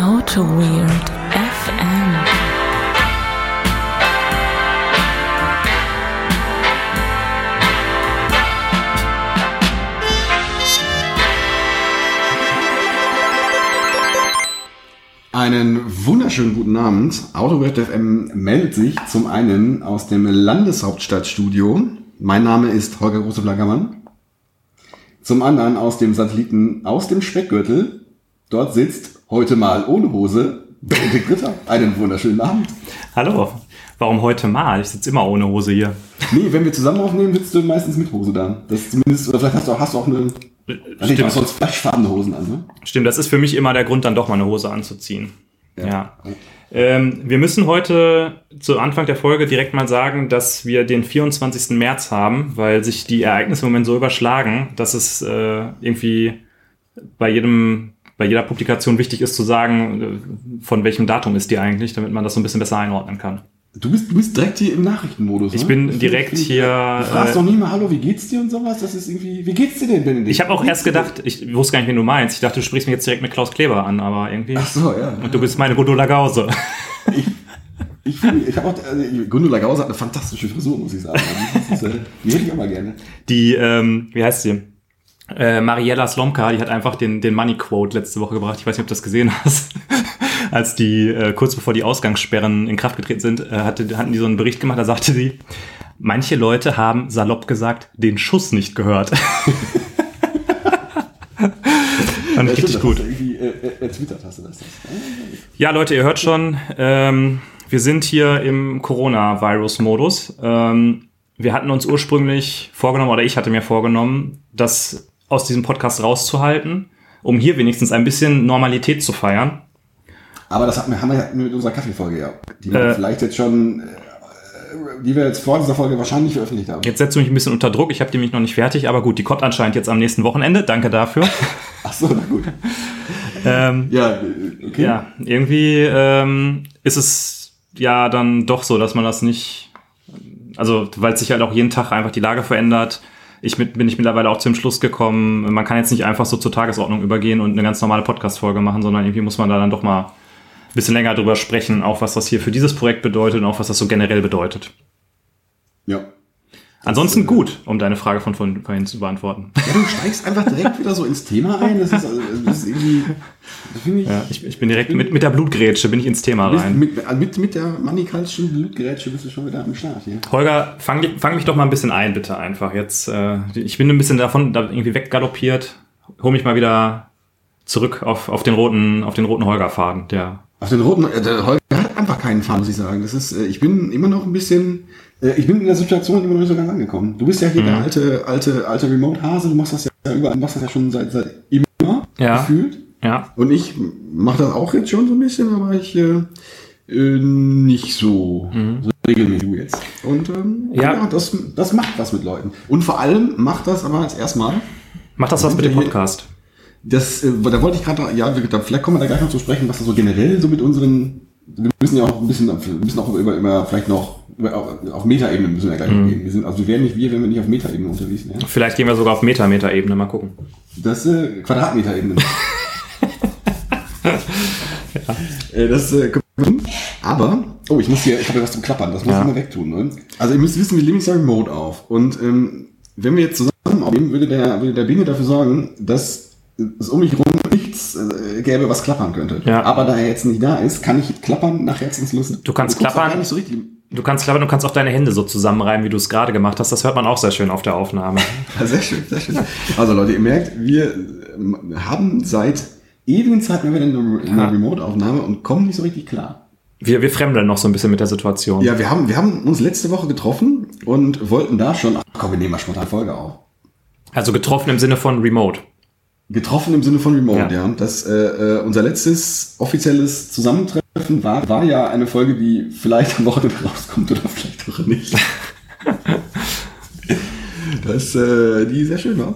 Auto Weird FM. Einen wunderschönen guten Abend. Autowelt FM meldet sich zum einen aus dem Landeshauptstadtstudio. Mein Name ist Holger Große-Flackermann. Zum anderen aus dem Satelliten aus dem Speckgürtel. Dort sitzt heute mal ohne Hose Benedikt Ritter. Einen wunderschönen Abend. Hallo. Warum heute mal? Ich sitze immer ohne Hose hier. Nee, wenn wir zusammen aufnehmen, sitzt du meistens mit Hose da. Das zumindest, oder vielleicht hast du auch, hast du auch eine, also ich hast sonst fleischfarbene Hosen an, ne? Stimmt, das ist für mich immer der Grund, dann doch mal eine Hose anzuziehen. Ja. Ähm, wir müssen heute zu Anfang der Folge direkt mal sagen, dass wir den 24. März haben, weil sich die Ereignisse im Moment so überschlagen, dass es äh, irgendwie bei jedem bei jeder Publikation wichtig ist zu sagen, äh, von welchem Datum ist die eigentlich, damit man das so ein bisschen besser einordnen kann. Du bist, du bist direkt hier im Nachrichtenmodus. Ich ne? bin find- direkt find- hier, Du fragst äh, doch nie mal, hallo, wie geht's dir und sowas? Das ist irgendwie, wie geht's dir denn, Benedikt? Ich habe auch erst gedacht, ich wusste gar nicht, wen du meinst. Ich dachte, du sprichst mich jetzt direkt mit Klaus Kleber an, aber irgendwie. Ach so, ja. Und du bist meine Gundula Gause. Ich, finde- ich habe auch, also, Gundula Gause hat eine fantastische Frisur, muss ich sagen. Ist, äh, die hätte ich auch mal gerne. Die, ähm, wie heißt sie? Äh, Mariella Slomka, die hat einfach den, den Money Quote letzte Woche gebracht. Ich weiß nicht, ob du das gesehen hast. Als die, äh, kurz bevor die Ausgangssperren in Kraft getreten sind, äh, hatte, hatten die so einen Bericht gemacht, da sagte sie, manche Leute haben salopp gesagt, den Schuss nicht gehört. Fand ich richtig stimmt, gut. Äh, äh, ertwittert hast du das. Ja, Leute, ihr hört schon, ähm, wir sind hier im Coronavirus-Modus. Ähm, wir hatten uns ursprünglich vorgenommen, oder ich hatte mir vorgenommen, das aus diesem Podcast rauszuhalten, um hier wenigstens ein bisschen Normalität zu feiern. Aber das hatten wir, haben wir ja mit unserer Kaffeefolge, ja. Die wir Äh. vielleicht jetzt schon, äh, die wir jetzt vor dieser Folge wahrscheinlich veröffentlicht haben. Jetzt setzt du mich ein bisschen unter Druck, ich habe die mich noch nicht fertig, aber gut, die kommt anscheinend jetzt am nächsten Wochenende. Danke dafür. Ach so, na gut. ähm, Ja, okay. Ja, irgendwie ähm, ist es ja dann doch so, dass man das nicht, also weil sich halt auch jeden Tag einfach die Lage verändert. Ich mit, bin ich mittlerweile auch zum Schluss gekommen, man kann jetzt nicht einfach so zur Tagesordnung übergehen und eine ganz normale Podcast-Folge machen, sondern irgendwie muss man da dann doch mal ein bisschen länger drüber sprechen, auch was das hier für dieses Projekt bedeutet und auch was das so generell bedeutet. Ja. Ansonsten gut, um deine Frage von vorhin zu beantworten. Ja, du steigst einfach direkt wieder so ins Thema ein. Das ist, also, das ist irgendwie, das ich, Ja, ich, ich bin direkt mit, mit der Blutgrätsche bin ich ins Thema rein. mit, äh, mit, mit der manikalischen Blutgerätsche bist du schon wieder am Start hier. Holger, fang, fang mich doch mal ein bisschen ein, bitte einfach. Jetzt, äh, ich bin ein bisschen davon da irgendwie weggaloppiert. Hol mich mal wieder zurück auf, auf den roten, auf den roten Holger-Faden. Der, Auf den roten, äh, der Holger hat einfach keinen Faden, muss ich sagen. Das ist, äh, ich bin immer noch ein bisschen, äh, ich bin in der Situation immer noch nicht so ganz angekommen. Du bist ja hier der alte, alte, alte Remote-Hase. Du machst das ja überall, machst das ja schon seit, seit immer Ja. gefühlt. ja, Und ich mache das auch jetzt schon so ein bisschen, aber ich äh, äh, nicht so, so regelmäßig wie du jetzt. Und ähm, Ja. ja, das, das macht was mit Leuten. Und vor allem macht das aber als erstmal, mach das was mit dem Podcast. das, äh, da wollte ich gerade, ja, vielleicht kommen wir da gleich noch zu sprechen, was da so generell so mit unseren, wir müssen ja auch ein bisschen, wir müssen auch über, über vielleicht noch, auf, auf Metaebene müssen wir ja gleich gehen. Wir sind, also wir wären nicht wir, wenn wir nicht auf Metaebene unterwegs wären. Vielleicht gehen wir sogar auf Metameter-Ebene, mal gucken. Das äh, Quadratmeterebene. Äh, Das äh. Aber, oh, ich muss hier, ich habe ja was zum Klappern, das muss Ja. ich mal wegtun. Ne? Also ihr müsst wissen, wir jetzt ja remote auf. Und ähm, wenn wir jetzt zusammen aufnehmen, würde der, würde der Binge dafür sorgen, dass es um mich herum nichts äh, gäbe, was klappern könnte. Ja. Aber da er jetzt nicht da ist, kann ich klappern nach Herzenslust. Du kannst klappern. Gar nicht so richtig. Du kannst klappern, du kannst auch deine Hände so zusammenreiben, wie du es gerade gemacht hast. Das hört man auch sehr schön auf der Aufnahme. Sehr schön, sehr schön. Also Leute, ihr merkt, wir ähm, haben seit ewigen Zeit mal wieder eine, eine Ja. Remote-Aufnahme und kommen nicht so richtig klar. Wir, wir fremdeln noch so ein bisschen mit der Situation. Ja, wir haben, wir haben uns letzte Woche getroffen und wollten da schon, ach komm, wir nehmen mal spontan Folge auf. Also getroffen im Sinne von Remote. Getroffen im Sinne von Remote, Ja. ja. Das, äh, äh, unser letztes offizielles Zusammentreffen war, war ja eine Folge, die vielleicht am Wochenende rauskommt oder vielleicht auch nicht. das, äh, die sehr schön war.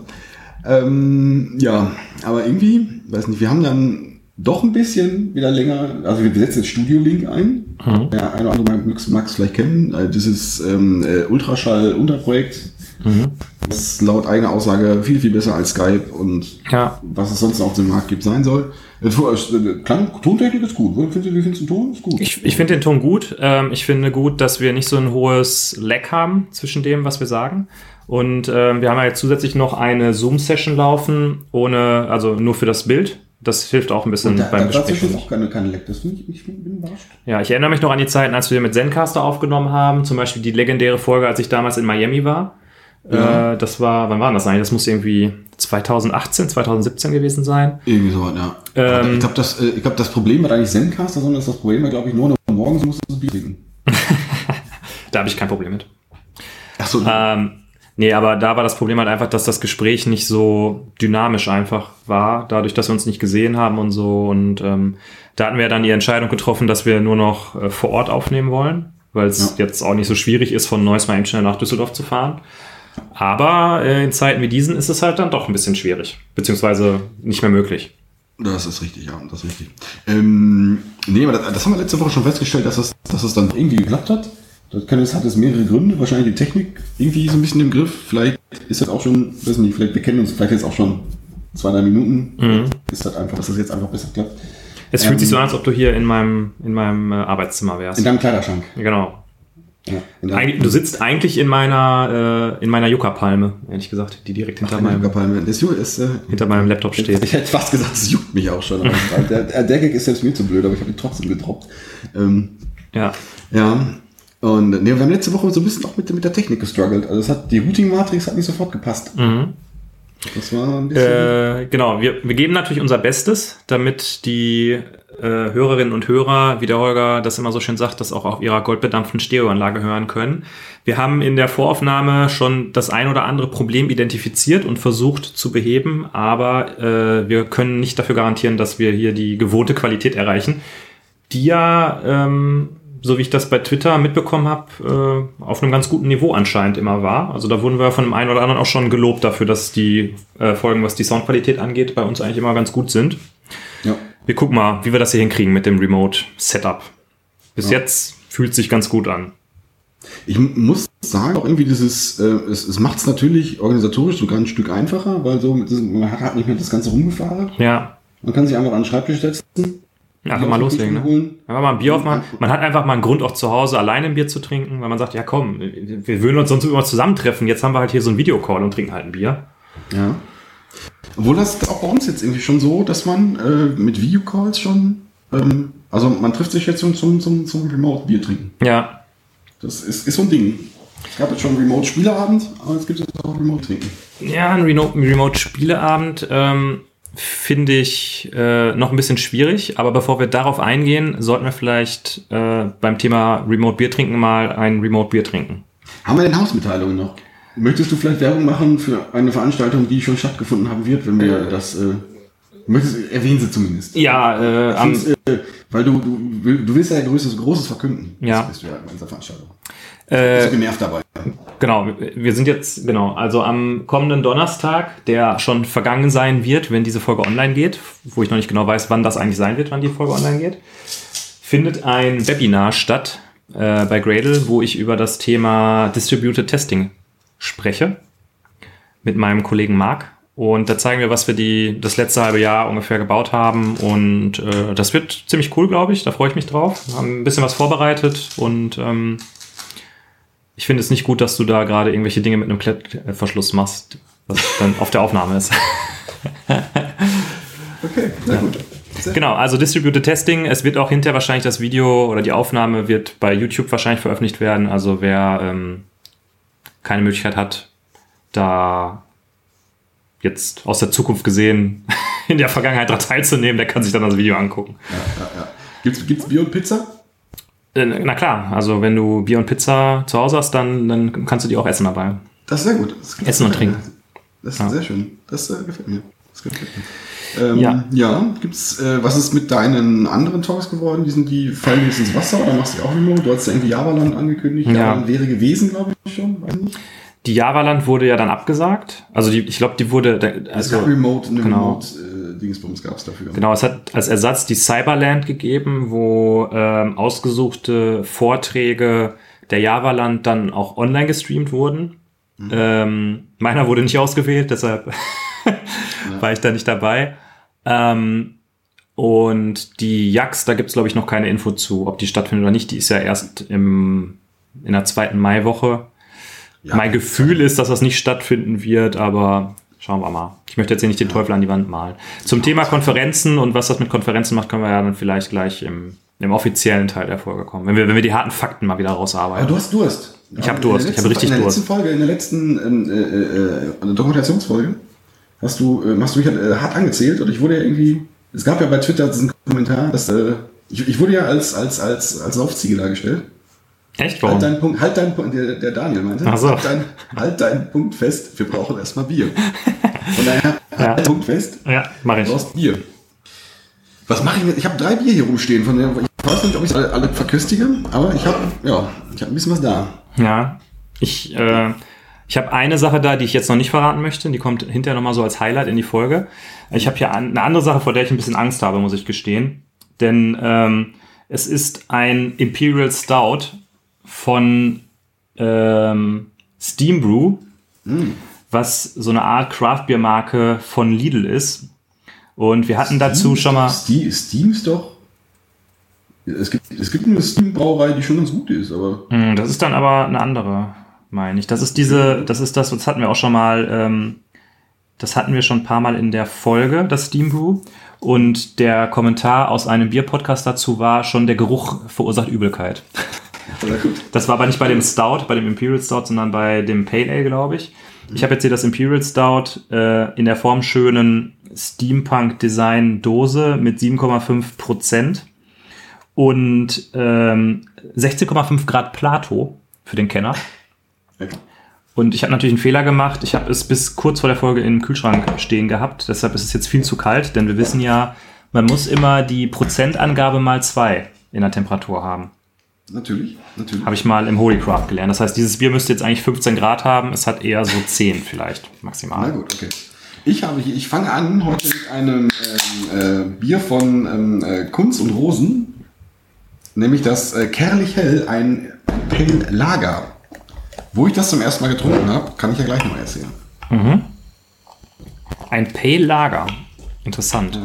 Ähm, ja, aber irgendwie, weiß nicht, wir haben dann doch ein bisschen wieder länger, also wir setzen jetzt Studio-Link ein. Mhm. Der eine oder andere mag vielleicht kennen. Äh, Dieses ähm, äh, Ultraschall-Unterprojekt. Mhm. Das ist laut eigener Aussage viel, viel besser als Skype und Ja. was es sonst auf dem Markt gibt, sein soll. Äh, äh, Klang, Tontechnik ist gut. Wie findest du, den Ton? Ist gut. Ich, ich finde den Ton gut. Ähm, ich finde gut, dass wir nicht so ein hohes Lag haben zwischen dem, was wir sagen. Und ähm, wir haben ja jetzt zusätzlich noch eine Zoom-Session laufen, ohne, also nur für das Bild. Das hilft auch ein bisschen da, beim da dazwischen Besprechen. ist auch keine, keine Leck. Das finde ich, ich bin bin überrascht. Ja, ich erinnere mich noch an die Zeiten, als wir mit Zencaster aufgenommen haben. Zum Beispiel die legendäre Folge, als ich damals in Miami war. Ja. Äh, das war, wann war das eigentlich? Das muss irgendwie 2018, 2017 gewesen sein. Irgendwie so, ja. Ähm, ich glaube, das, äh, ich glaub, das Problem war nicht Zencaster, sondern das Problem war, glaube ich, nur, morgens musst du Bier trinken. Da habe ich kein Problem mit. Achso, Ähm, nee, aber da war das Problem halt einfach, dass das Gespräch nicht so dynamisch einfach war, dadurch, dass wir uns nicht gesehen haben und so. Und ähm, da hatten wir dann die Entscheidung getroffen, dass wir nur noch äh, vor Ort aufnehmen wollen, weil es Ja. jetzt auch nicht so schwierig ist, von Neuss mal eben schnell nach Düsseldorf zu fahren. Aber äh, in Zeiten wie diesen ist es halt dann doch ein bisschen schwierig, beziehungsweise nicht mehr möglich. Das ist richtig, ja, das ist richtig. Ähm, nee, aber das, das haben wir letzte Woche schon festgestellt, dass es, dass es dann irgendwie geklappt hat. Das kann, hat es mehrere Gründe. Wahrscheinlich die Technik irgendwie so ein bisschen im Griff. Vielleicht ist das auch schon, weiß nicht, vielleicht wir kennen uns vielleicht jetzt auch schon zwei, drei Minuten. Ist das einfach, dass das jetzt einfach besser klappt. Es fühlt Ähm, sich so an, als ob du hier in meinem, in meinem äh, Arbeitszimmer wärst. In deinem Kleiderschrank. genau. Ja, Eigentlich, du sitzt eigentlich in meiner, äh, in meiner Yucca-Palme, ehrlich gesagt, die direkt hinter, in deinem meinem, Palme. Das Ju- ist, äh, hinter meinem Laptop steht. Ich hätte fast gesagt, es juckt mich auch schon. Der, der, der Gag ist selbst mir zu blöd, aber ich habe ihn trotzdem gedroppt. Ähm, Ja. Ja, und nee, wir haben letzte Woche so ein bisschen auch mit, mit der Technik gestruggelt. Also es hat, die Routing-Matrix hat nicht sofort gepasst. Mhm. Das war ein bisschen... Äh, genau, wir, wir geben natürlich unser Bestes, damit die äh, Hörerinnen und Hörer, wie der Holger das immer so schön sagt, das auch auf ihrer goldbedampften Stereoanlage hören können. Wir haben in der Voraufnahme schon das ein oder andere Problem identifiziert und versucht zu beheben, aber äh, wir können nicht dafür garantieren, dass wir hier die gewohnte Qualität erreichen, die ja, ähm, so wie ich das bei Twitter mitbekommen habe, äh, auf einem ganz guten Niveau anscheinend immer war. Also da wurden wir von dem einen oder anderen auch schon gelobt dafür, dass die äh, Folgen, was die Soundqualität angeht, bei uns eigentlich immer ganz gut sind. ja. Wir gucken mal, wie wir das hier hinkriegen mit dem Remote-Setup. Bis jetzt fühlt sich ganz gut an. Ich muss sagen, auch irgendwie dieses, äh, es, es macht es natürlich organisatorisch sogar ein Stück einfacher, weil so man hat halt nicht mehr das ganze Rumgefahren. Ja, Man kann sich einfach an den Schreibtisch setzen. Einfach Bier mal loslegen. Ne? holen. Einfach mal ein Bier aufmachen. Man hat einfach mal einen Grund, auch zu Hause alleine ein Bier zu trinken, weil man sagt, ja komm, wir würden uns sonst immer zusammentreffen. Jetzt haben wir halt hier so einen Videocall und trinken halt ein Bier. Ja. Obwohl das auch bei uns jetzt irgendwie schon so, dass man äh, mit Videocalls schon, ähm, also man trifft sich jetzt zum, zum, zum, zum Remote-Bier trinken. Ja, Das ist, ist so ein Ding. Es gab jetzt schon Remote-Spieleabend, aber jetzt gibt es auch Remote-Trinken. Ja, ein Remote-Spieleabend ähm, finde ich äh, noch ein bisschen schwierig, aber bevor wir darauf eingehen, sollten wir vielleicht äh, beim Thema Remote-Bier trinken mal ein Remote-Bier trinken. Haben wir denn Hausmitteilungen noch? Möchtest du vielleicht Werbung machen für eine Veranstaltung, die schon stattgefunden haben wird, wenn wir das, äh, möchtest, erwähnen sie zumindest. Ja, äh, am, äh, weil du, du, du willst ja Großes, Großes verkünden. Ja. Das bist du ja bei unserer Veranstaltung. äh, Bist du genervt dabei. Genau, wir sind jetzt, genau, also am kommenden Donnerstag, der schon vergangen sein wird, wenn diese Folge online geht, wo ich noch nicht genau weiß, wann das eigentlich sein wird, wann die Folge online geht, findet ein Webinar statt äh, bei Gradle, wo ich über das Thema Distributed Testing spreche mit meinem Kollegen Marc. Und da zeigen wir, was wir die, das letzte halbe Jahr ungefähr gebaut haben. Und äh, das wird ziemlich cool, glaube ich. Da freue ich mich drauf. Wir haben ein bisschen was vorbereitet und ähm, ich finde es nicht gut, dass du da gerade irgendwelche Dinge mit einem Klettverschluss machst, was dann auf der Aufnahme ist. Okay, sehr gut. Sehr Genau, also Distributed Testing. Es wird auch hinterher wahrscheinlich das Video oder die Aufnahme wird bei YouTube wahrscheinlich veröffentlicht werden. Also wer ähm, keine Möglichkeit hat, da jetzt aus der Zukunft gesehen in der Vergangenheit daran teilzunehmen, der kann sich dann das Video angucken. Ja, ja, ja. Gibt's, gibt's Bier und Pizza? Äh, Na klar, also wenn du Bier und Pizza zu Hause hast, dann, dann kannst du die auch essen dabei. Das ist sehr gut. Essen und trinken. Das ist Ja. sehr schön. Das äh, gefällt mir. Das gefällt mir. Ähm, Ja. ja. gibt's, äh, was ist mit deinen anderen Talks geworden? Die sind die fallen jetzt ins Wasser oder machst du die auch remote? Du hast ja irgendwie Javaland angekündigt. Ja. Javaland wäre gewesen, glaube ich schon. Weiß nicht. Die Javaland wurde ja dann abgesagt. Also die, ich glaube, die wurde, Es also gab Remote, eine genau. Remote äh, Dingsbums gab es dafür. Genau, es hat als Ersatz die Cyberland gegeben, wo ähm, ausgesuchte Vorträge der Javaland dann auch online gestreamt wurden. Ähm, meiner wurde nicht ausgewählt, deshalb war ich da nicht dabei. Ähm, und die Jax, da gibt's glaube ich, noch keine Info zu, ob die stattfindet oder nicht. Die ist ja erst im, in der zweiten Maiwoche. Ja, mein Gefühl ist, dass das nicht stattfinden wird, aber schauen wir mal. Ich möchte jetzt hier nicht den Teufel an die Wand malen. Zum Thema Konferenzen und was das mit Konferenzen macht, können wir ja dann vielleicht gleich im, im offiziellen Teil der Folge kommen, wenn wir, wenn wir die harten Fakten mal wieder Aber rausarbeiten. du hast Durst. Ich hab In Durst, ich hab letzten- richtig In der Durst. letzten Folge, in der letzten ähm, äh, äh, Dokumentationsfolge, hast du, äh, hast du mich äh, hart angezählt und ich wurde ja irgendwie, es gab ja bei Twitter diesen Kommentar, dass, äh, ich, ich wurde ja als, als, als, als Laufziege dargestellt. Echt? Warum? Halt deinen Punkt, halt deinen Punkt, der, der Daniel meinte, Ach so. halt, dein, halt deinen Punkt fest, wir brauchen erstmal Bier. Von daher, Ja. halt deinen Punkt fest, Ja, mache du ich. brauchst Bier. Was mache ich jetzt? Ich habe drei Bier hier rumstehen, von denen ich weiß nicht, ob ich alle, alle verköstige, aber ich habe, ja, ich habe ein bisschen was da. Ja, ich, äh, ich habe eine Sache da, die ich jetzt noch nicht verraten möchte. Die kommt hinterher nochmal so als Highlight in die Folge. Ich habe hier an- eine andere Sache, vor der ich ein bisschen Angst habe, muss ich gestehen. Denn ähm, es ist ein Imperial Stout von ähm, Steam Brew, was so eine Art Craft-Bier-Marke von Lidl ist. Und wir hatten dazu Steam schon mal... Steam, Steam ist doch. Es gibt, es gibt eine Steam-Brauerei, die schon ganz gut ist, aber. Hm, Das ist dann aber eine andere, meine ich. Das ist diese, das ist das, das hatten wir auch schon mal, ähm, das hatten wir schon ein paar Mal in der Folge, das Steam Brew. Und der Kommentar aus einem Bier-Podcast dazu war schon, der Geruch verursacht Übelkeit. Das war aber nicht bei dem Stout, bei dem Imperial Stout, sondern bei dem Pale Ale, glaube ich. Ich habe jetzt hier das Imperial Stout äh, in der formschönen Steampunk-Design-Dose mit 7,5 Prozent und ähm, 16,5 Grad Plato für den Kenner. Okay. Und ich habe natürlich einen Fehler gemacht. Ich habe es bis kurz vor der Folge im Kühlschrank stehen gehabt. Deshalb ist es jetzt viel zu kalt, denn wir wissen ja, man muss immer die Prozentangabe mal zwei in der Temperatur haben. Natürlich, natürlich. Habe ich mal im Holycraft gelernt. Das heißt, dieses Bier müsste jetzt eigentlich 15 Grad haben. Es hat eher so 10 vielleicht Na maximal. gut, okay. Ich habe hier, ich fange an heute mit einem ähm, äh, Bier von ähm, äh, Kunz und Rosen, nämlich das äh, Kerlich Hell, ein Pale Lager. Wo ich das zum ersten Mal getrunken habe, kann ich ja gleich noch erzählen. Ein Pale Lager. Interessant.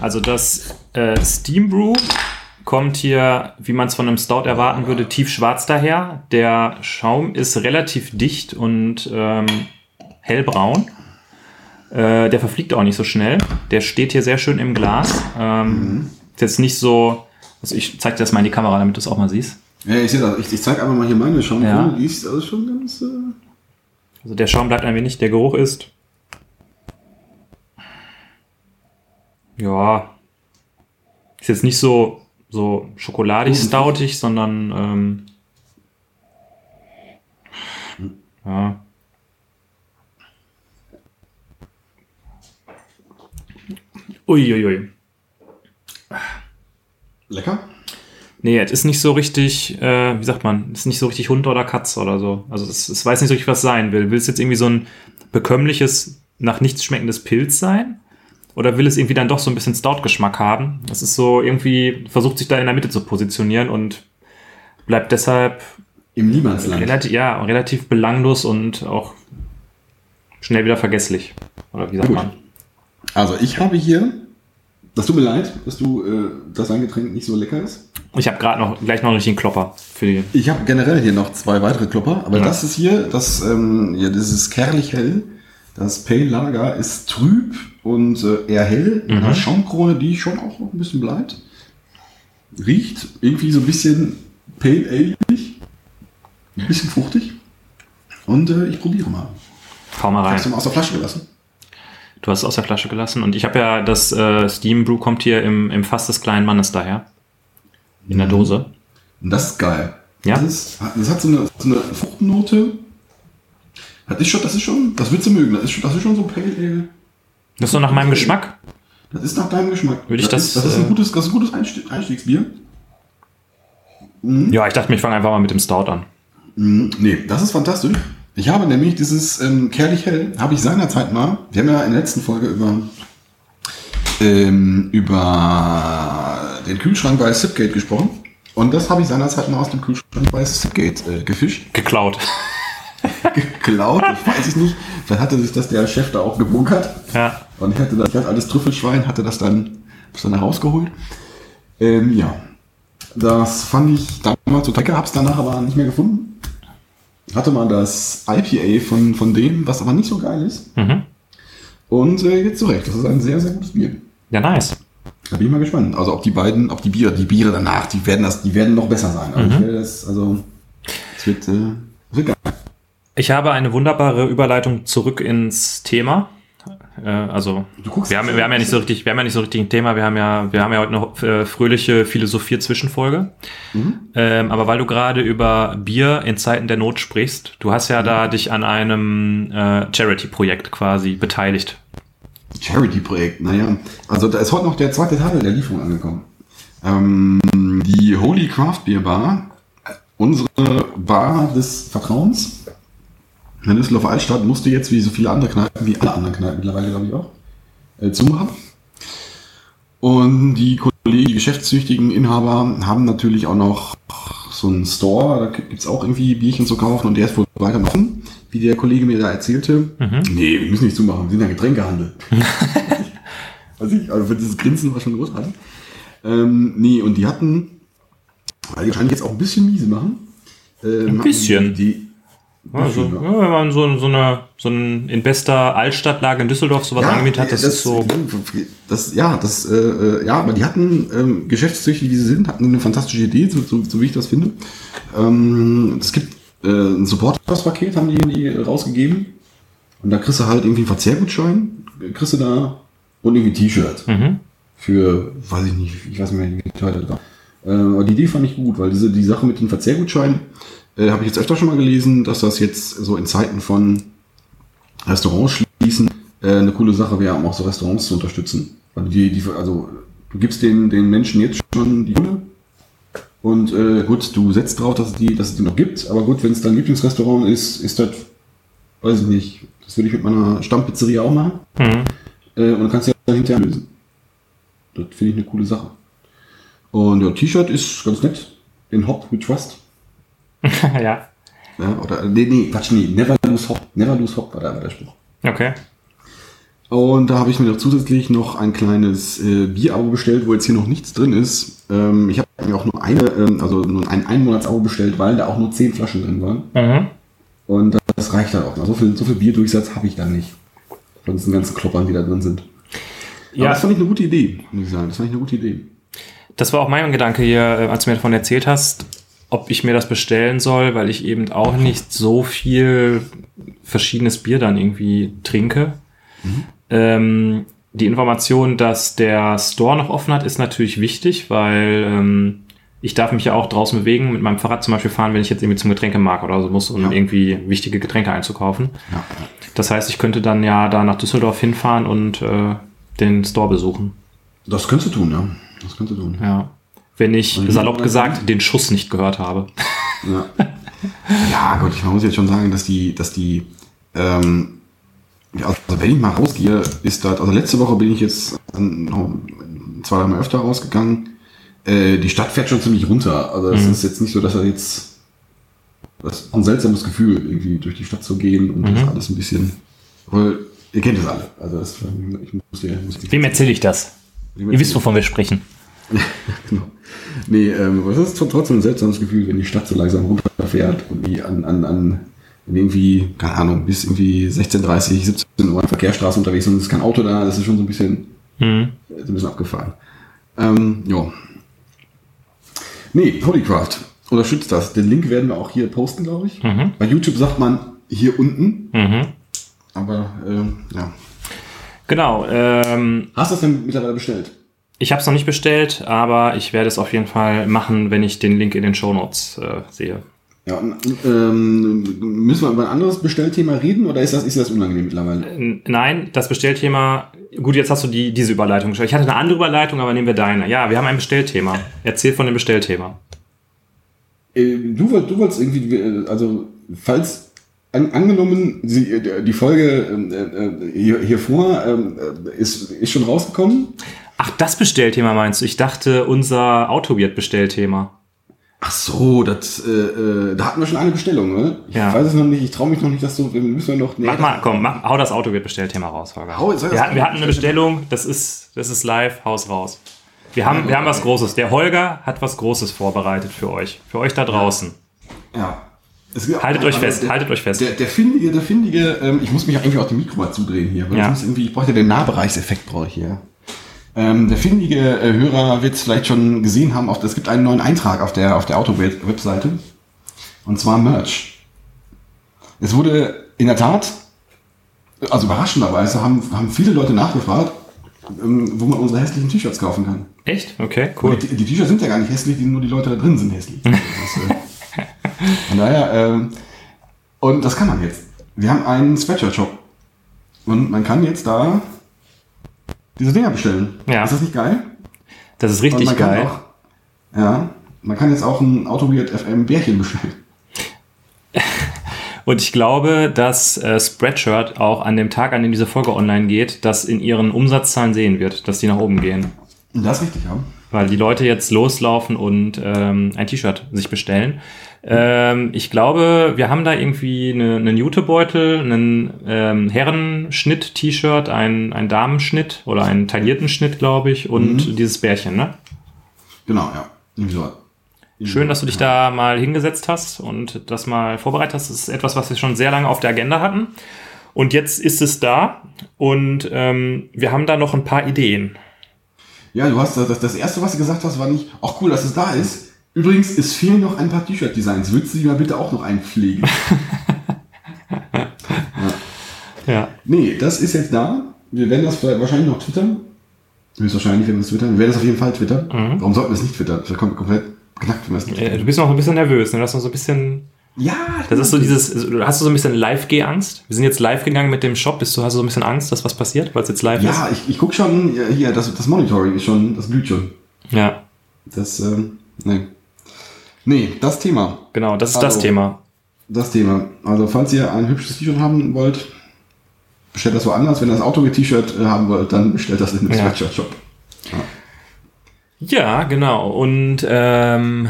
Also das äh, Steam Brew kommt hier, wie man es von einem Stout erwarten würde, tiefschwarz daher. Der Schaum ist relativ dicht und ähm, hellbraun. Äh, der verfliegt auch nicht so schnell. Der steht hier sehr schön im Glas. Ähm, Ist jetzt nicht so. Also ich zeig dir das mal in die Kamera, damit du es auch mal siehst. Ja, ich sehe das. Ich, ich zeige einfach mal hier meine Schaum. Ja. Die ist also schon ganz. Äh, Also der Schaum bleibt ein wenig, der Geruch ist. Ja. Ist jetzt nicht so, so schokoladig stoutig, sondern ähm, ja. Uiuiui. lecker. Nee, es ist nicht so richtig, äh, wie sagt man, es ist nicht so richtig Hund oder Katze oder so. Also es, es weiß nicht so richtig, was sein will. Will es jetzt irgendwie so ein bekömmliches, nach nichts schmeckendes Pilz sein? Oder will es irgendwie dann doch so ein bisschen Stout-Geschmack haben? Das ist so irgendwie, versucht sich da in der Mitte zu positionieren und bleibt deshalb Im Niemandsland. relativ, ja, relativ belanglos und auch schnell wieder vergesslich. Oder wie sagt Gut. man? Also ich habe hier. Das tut mir leid, dass du, äh, dein Getränk nicht so lecker ist. Ich habe gerade noch gleich noch einen richtigen Klopper für die. Ich habe generell hier noch zwei weitere Klopper, aber Ja. das ist hier, das, ähm, ja, das ist kerlich hell. Das Pale Lager ist trüb und äh, eher hell. Mhm. Eine Schaumkrone, die schon auch noch ein bisschen bleibt. Riecht irgendwie so ein bisschen Pale Ale. Ein bisschen fruchtig. Und äh, ich probiere mal. Hau mal rein. Hast du mal aus der Flasche gelassen? Du hast es aus der Flasche gelassen. Und ich habe ja das äh, Steam Brew kommt hier im, im Fass des kleinen Mannes daher. In der Dose. Und das ist geil. Ja. Das, ist, das hat so eine, so eine Fruchtnote. Das ist schon, das ist schon, das willst du mögen. Das ist schon, das ist schon so Pale Ale. Das ist so nach meinem Geschmack. Das ist nach deinem Geschmack. Würde ich das, ist, das ist ein äh, gutes, das ist ein gutes Einstieg, Einstiegsbier. Ja, ich dachte mir, ich fange einfach mal mit dem Stout an. Mm, Nee, das ist fantastisch. Ich habe nämlich dieses ähm, Kerlich Hell, habe ich seinerzeit mal, wir haben ja in der letzten Folge über, ähm, über den Kühlschrank bei Sipgate gesprochen. Und das habe ich seinerzeit mal aus dem Kühlschrank bei Sipgate äh, gefischt. Geklaut. geklaut, ich weiß es nicht. Vielleicht hatte sich das der Chef da auch gebunkert. Ja. Und hätte das, das alles Trüffelschwein, hatte das dann, das dann herausgeholt. Ähm, ja. Das fand ich damals total geil, hab's danach aber nicht mehr gefunden. Hatte mal das IPA von, von dem, was aber nicht so geil ist. Mhm. Und äh, jetzt zurecht, das ist ein sehr, sehr gutes Bier. Ja, nice. Da bin ich mal gespannt. Also ob die beiden, ob die Biere, die Biere danach, die werden das, die werden noch besser sein. Also, ich werde das, also es wird, äh, es wird geil. Ich habe eine wunderbare Überleitung zurück ins Thema. Äh, also wir haben, wir haben ja nicht so richtig, wir haben ja nicht so richtig ein Thema. Wir haben ja, wir haben ja heute noch äh, fröhliche Philosophie-Zwischenfolge. Ähm, aber weil du gerade über Bier in Zeiten der Not sprichst, du hast ja da dich an einem äh, Charity-Projekt quasi beteiligt. Charity-Projekt, naja. Also da ist heute noch der zweite Teil der Lieferung angekommen. Ähm, die Holy Craft Beer Bar, unsere Bar des Vertrauens in Düsseldorf Altstadt, musste jetzt wie so viele andere Kneipen, wie alle anderen Kneipen mittlerweile, glaube ich auch, äh, zumachen. Und die Kollegen, die geschäftstüchtigen Inhaber haben natürlich auch noch so einen Store, da gibt es auch irgendwie Bierchen zu kaufen und der ist wohl weiter offen, wie der Kollege mir da erzählte. Nee, wir müssen nicht zumachen, wir sind ja Getränkehandel. also, ich, also für dieses Grinsen war schon großartig. Ähm, nee, und die hatten, weil die wahrscheinlich jetzt auch ein bisschen miese machen. Ähm, hatten bisschen? Die, Also, ja, wenn man so, so eine, so ein in bester Altstadtlage in Düsseldorf sowas angemietet hat, das, ist so. Das, ja, das, äh, äh, ja, aber die hatten, ähm, geschäftstüchtig wie sie sind, hatten eine fantastische Idee, so, so, so wie ich das finde. Ähm, es gibt äh, ein Supporters-Paket, haben die, die rausgegeben. Und da kriegst du halt irgendwie einen Verzehrgutschein, kriegst du da und irgendwie T-Shirt. Mhm. Für, weiß ich nicht, ich weiß nicht mehr, wie teuer das war. Äh, aber die Idee fand ich gut, weil diese, die Sache mit den Verzehrgutscheinen äh, habe ich jetzt öfter schon mal gelesen, dass das jetzt so in Zeiten von Restaurants schließen äh, eine coole Sache wäre, um auch so Restaurants zu unterstützen. Weil die, die, also du gibst den, den Menschen jetzt schon die Kohle und äh, gut, du setzt drauf, dass es die, dass es die noch gibt, aber gut, wenn es dein Lieblingsrestaurant ist, ist das, weiß ich nicht, das würde ich mit meiner Stammpizzeria auch machen. Mhm. Äh, und dann kannst du ja dann hinterher lösen. Das finde ich eine coole Sache. Und ja, T-Shirt ist ganz nett. In Hop we Trust. ja. Ja, oder, nee, nee, Quatsch, nee, never lose Hop. Never lose Hop war der, war der Spruch. Okay. Und da habe ich mir noch zusätzlich noch ein kleines äh, Bier-Abo bestellt, wo jetzt hier noch nichts drin ist. Ähm, ich habe mir auch nur eine, ähm, also nur ein Einmonats-Abo bestellt, weil da auch nur zehn Flaschen drin waren. Mhm. Und das reicht dann auch. So viel, so viel Bierdurchsatz habe ich dann nicht. Von diesen ganzen Kloppern, die da drin sind. Aber Ja, das fand ich eine gute Idee, muss ich sagen. Das fand ich eine gute Idee. Das war auch mein Gedanke hier, äh, als du mir davon erzählt hast, ob ich mir das bestellen soll, weil ich eben auch nicht so viel verschiedenes Bier dann irgendwie trinke. Ähm, die Information, dass der Store noch offen hat, ist natürlich wichtig, weil ähm, ich darf mich ja auch draußen bewegen, mit meinem Fahrrad zum Beispiel fahren, wenn ich jetzt irgendwie zum Getränkemarkt oder so muss, um Ja. irgendwie wichtige Getränke einzukaufen. Ja. Das heißt, ich könnte dann ja da nach Düsseldorf hinfahren und äh, den Store besuchen. Das könntest du tun, ja. Das könntest du tun. Ja. Wenn ich, Und salopp gesagt, den Schuss nicht gehört habe. Ja, ja gut, ich muss jetzt schon sagen, dass die, dass die, ähm, also wenn ich mal rausgehe, ist das, also letzte Woche bin ich jetzt noch zwei, dreimal öfter rausgegangen. Äh, die Stadt fährt schon ziemlich runter. Also es ist jetzt nicht so, dass er jetzt, das ist ein seltsames Gefühl, irgendwie durch die Stadt zu gehen und das alles ein bisschen, weil ihr kennt das alle. Also das, ich muss dir, muss dir Wem erzähle ich das? Ihr wisst, wovon wir sprechen. genau. Nee, ähm, aber es ist trotzdem ein seltsames Gefühl, wenn die Stadt so langsam runterfährt und die an, an, an irgendwie, keine Ahnung, bis irgendwie 16.30, 17 Uhr an Verkehrsstraße unterwegs sind und es ist kein Auto da, das ist schon so ein bisschen, Mhm. so ein bisschen abgefahren. Ähm, ja. Nee, Holycraft unterstützt das. Den Link werden wir auch hier posten, glaube ich. Mhm. Bei YouTube sagt man hier unten, Mhm. aber ähm, ja. Genau. Ähm, Hast du das denn mittlerweile bestellt? Ich habe es noch nicht bestellt, aber ich werde es auf jeden Fall machen, wenn ich den Link in den Shownotes äh, sehe. Ja, ähm, müssen wir über ein anderes Bestellthema reden oder ist das, ist das unangenehm mittlerweile? Nein, das Bestellthema. Gut, jetzt hast du die, diese Überleitung gestellt. Ich hatte eine andere Überleitung, aber nehmen wir deine. Ja, wir haben ein Bestellthema. Erzähl von dem Bestellthema. Äh, Du, woll- du wolltest irgendwie, äh, also falls an, angenommen, sie, äh, die Folge äh, äh, hier, hier vor ähm, äh, ist, ist schon rausgekommen. Ach, das Bestellthema meinst du? Ich dachte, unser Autowirt-Bestellthema. Ach so, das, äh, äh, da hatten wir schon eine Bestellung, ne? Ich Ja. weiß es noch nicht, ich traue mich noch nicht, dass so, müssen wir noch... Nee, Mach mal, komm, mach, hau das Auto wird Bestellthema raus, Holger. Hau- wir, hatten, wir Auto hatten eine? Bestellung, das ist, das ist live, Haus raus. Wir haben, wir haben was Großes. Der Holger hat was Großes vorbereitet für euch. Für euch da draußen. Ja. Gibt- Haltet euch fest, der, haltet euch fest. Der, der findige, der findige, ähm, ich muss mich eigentlich auch dem Mikro mal zudrehen hier, weil Ja. ich muss irgendwie, ich brauche ja den Nahbereichseffekt, brauche ich hier. Ähm, der findige äh, Hörer wird es vielleicht schon gesehen haben, auf, es gibt einen neuen Eintrag auf der, auf der Auto-Webseite. Und zwar Merch. Es wurde in der Tat, also überraschenderweise, haben, haben viele Leute nachgefragt, ähm, wo man unsere hässlichen T-Shirts kaufen kann. Echt? Okay, cool. Die, die T-Shirts sind ja gar nicht hässlich, die, nur die Leute da drin sind hässlich. Das äh, von daher, ähm, und das kann man jetzt. Wir haben einen Sweatshirt-Shop. Und man kann jetzt da diese Dinger bestellen. Ja. Ist das nicht geil? Das ist richtig geil. Auch, ja, man kann jetzt auch ein Autoweird FM Bärchen bestellen. Und ich glaube, dass äh, Spreadshirt auch an dem Tag, an dem diese Folge online geht, das in ihren Umsatzzahlen sehen wird, dass die nach oben gehen. Das ist richtig, ja. Weil die Leute jetzt loslaufen und ähm, ein T-Shirt sich bestellen. Ähm, ich glaube, wir haben da irgendwie eine, einen Jutebeutel, einen ähm, Herrenschnitt-T-Shirt, einen, einen Damenschnitt oder einen taillierten Schnitt, glaube ich, und dieses Bärchen, ne? Genau, ja. Irgendwie so. Schön, dass du dich da mal hingesetzt hast und das mal vorbereitet hast. Das ist etwas, was wir schon sehr lange auf der Agenda hatten. Und jetzt ist es da und ähm, wir haben da noch ein paar Ideen. Ja, du hast das, das erste, was du gesagt hast, war nicht, auch cool, dass es da ist. Übrigens, es fehlen noch ein paar T-Shirt-Designs. Würdest du die mal bitte auch noch einpflegen? Ja. nee, das ist jetzt da. Wir werden das wahrscheinlich noch twittern. Höchstwahrscheinlich werden wir es twittern. Wir werden das auf jeden Fall twittern. Warum sollten wir es nicht twittern? Das kommt komplett knackt, wenn wir es nicht Äh, twittern. Du bist noch ein bisschen nervös, ne? Du hast noch so ein bisschen. Ja, Das ist so dieses. Du hast du so ein bisschen Live-Geh-Angst? Wir sind jetzt live gegangen mit dem Shop. Bist du, hast du so ein bisschen Angst, dass was passiert, weil es jetzt live Ja, ich, ich guck schon, ja, hier, das, das Monitoring ist schon, das blüht schon. ist? Ja, Das, ähm, nee. Nee, das Thema. genau. Das ist das Also. Thema. Das Thema. Also, falls ihr ein hübsches T-Shirt haben wollt, bestellt das woanders. Wenn ihr das Auto-T-Shirt äh, haben wollt, dann bestellt das in einem Ja. Sweatshirt-Shop. Ja, genau. Und ähm,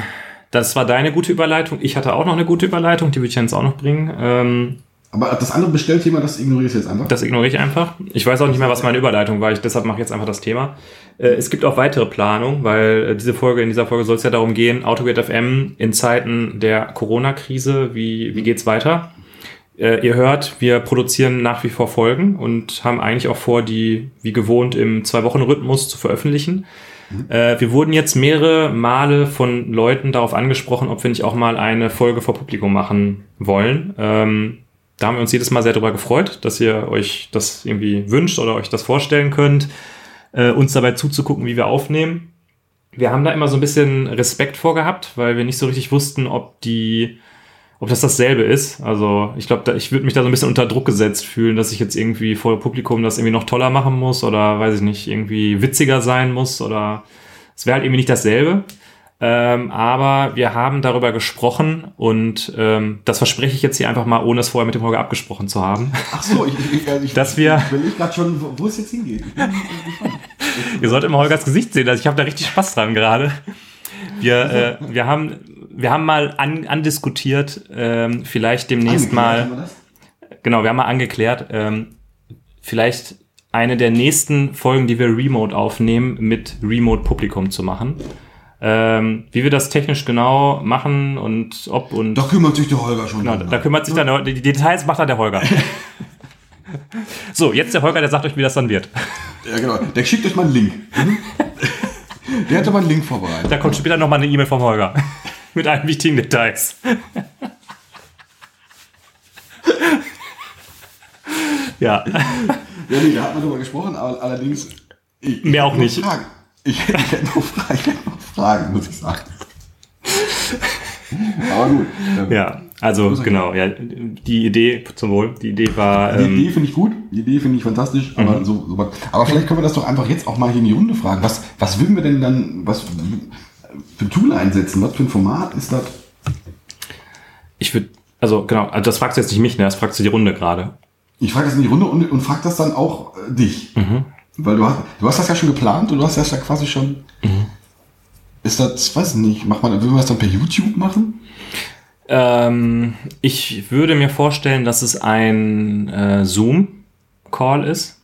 das war deine gute Überleitung. Ich hatte auch noch eine gute Überleitung, die würde ich jetzt auch noch bringen. Ähm, Aber das andere Bestellthema, das ignorierst du jetzt einfach. Das ignoriere ich einfach. Ich weiß auch nicht mehr, was meine Überleitung war. Ich, deshalb mache ich jetzt einfach das Thema. Äh, es gibt auch weitere Planung, weil äh, diese Folge, in dieser Folge soll es ja darum gehen, AutoGate FM in Zeiten der Corona-Krise, wie, wie geht's weiter? Äh, ihr hört, wir produzieren nach wie vor Folgen und haben eigentlich auch vor, die wie gewohnt im Zwei-Wochen-Rhythmus zu veröffentlichen. Äh, wir wurden jetzt mehrere Male von Leuten darauf angesprochen, ob wir nicht auch mal eine Folge vor Publikum machen wollen. Ähm, da haben wir uns jedes Mal sehr darüber gefreut, dass ihr euch das irgendwie wünscht oder euch das vorstellen könnt, äh, uns dabei zuzugucken, wie wir aufnehmen. Wir haben da immer so ein bisschen Respekt vorgehabt, weil wir nicht so richtig wussten, ob die, ob das dasselbe ist. Also ich glaube, ich würde mich da so ein bisschen unter Druck gesetzt fühlen, dass ich jetzt irgendwie vor Publikum das irgendwie noch toller machen muss oder weiß ich nicht, irgendwie witziger sein muss oder es wäre halt irgendwie nicht dasselbe. Ähm, aber wir haben darüber gesprochen und ähm, das verspreche ich jetzt hier einfach mal, ohne es vorher mit dem Holger abgesprochen zu haben. Ach so, ich, ich, also ich, Dass wir- ich überlege gerade schon, wo, es jetzt hingeht. Ihr solltet immer Holgers Gesicht sehen, also ich habe da richtig Spaß dran gerade. Wir, äh, wir, haben, wir haben mal an, andiskutiert, ähm, vielleicht demnächst Angeklärt, mal, haben wir das? genau, wir haben mal angeklärt, ähm, vielleicht eine der nächsten Folgen, die wir remote aufnehmen, mit Remote-Publikum zu machen. Ähm, wie wir das technisch genau machen und ob und Da kümmert sich der Holger schon. Genau, da kümmert sich dann der, die Details macht dann der Holger. so, jetzt der Holger, der sagt euch, wie das dann wird. Ja, genau. Der schickt euch mal einen Link. Mhm. Der hat aber einen Link vorbereitet. Da kommt später nochmal eine E-Mail vom Holger. Mit allen wichtigen Details. ja, Ja, nee, da hat man drüber gesprochen, aber allerdings. Ich, Mehr auch nicht. Fragen. Ich, ich, hätte noch Fragen, ich hätte noch Fragen, muss ich sagen. Aber gut. ähm, ja. Also genau, ja, die Idee zum Wohl, die Idee war, Die ähm, Idee finde ich gut, die Idee finde ich fantastisch, aber Mhm. so, so aber vielleicht können wir das doch einfach jetzt auch mal hier in die Runde fragen. Was, was würden wir denn dann, was für ein Tool einsetzen? Was für ein Format ist das? ich würde, also genau, also das fragst du jetzt nicht mich, ne, das fragst du die Runde gerade. Ich frage das in die Runde und, und frage das dann auch äh, dich. Mhm. Weil du hast, du hast das ja schon geplant und du hast das ja quasi schon. Mhm. Ist das, weiß ich nicht, macht man, will man das dann per YouTube machen? Ähm, ich würde mir vorstellen, dass es ein äh, Zoom-Call ist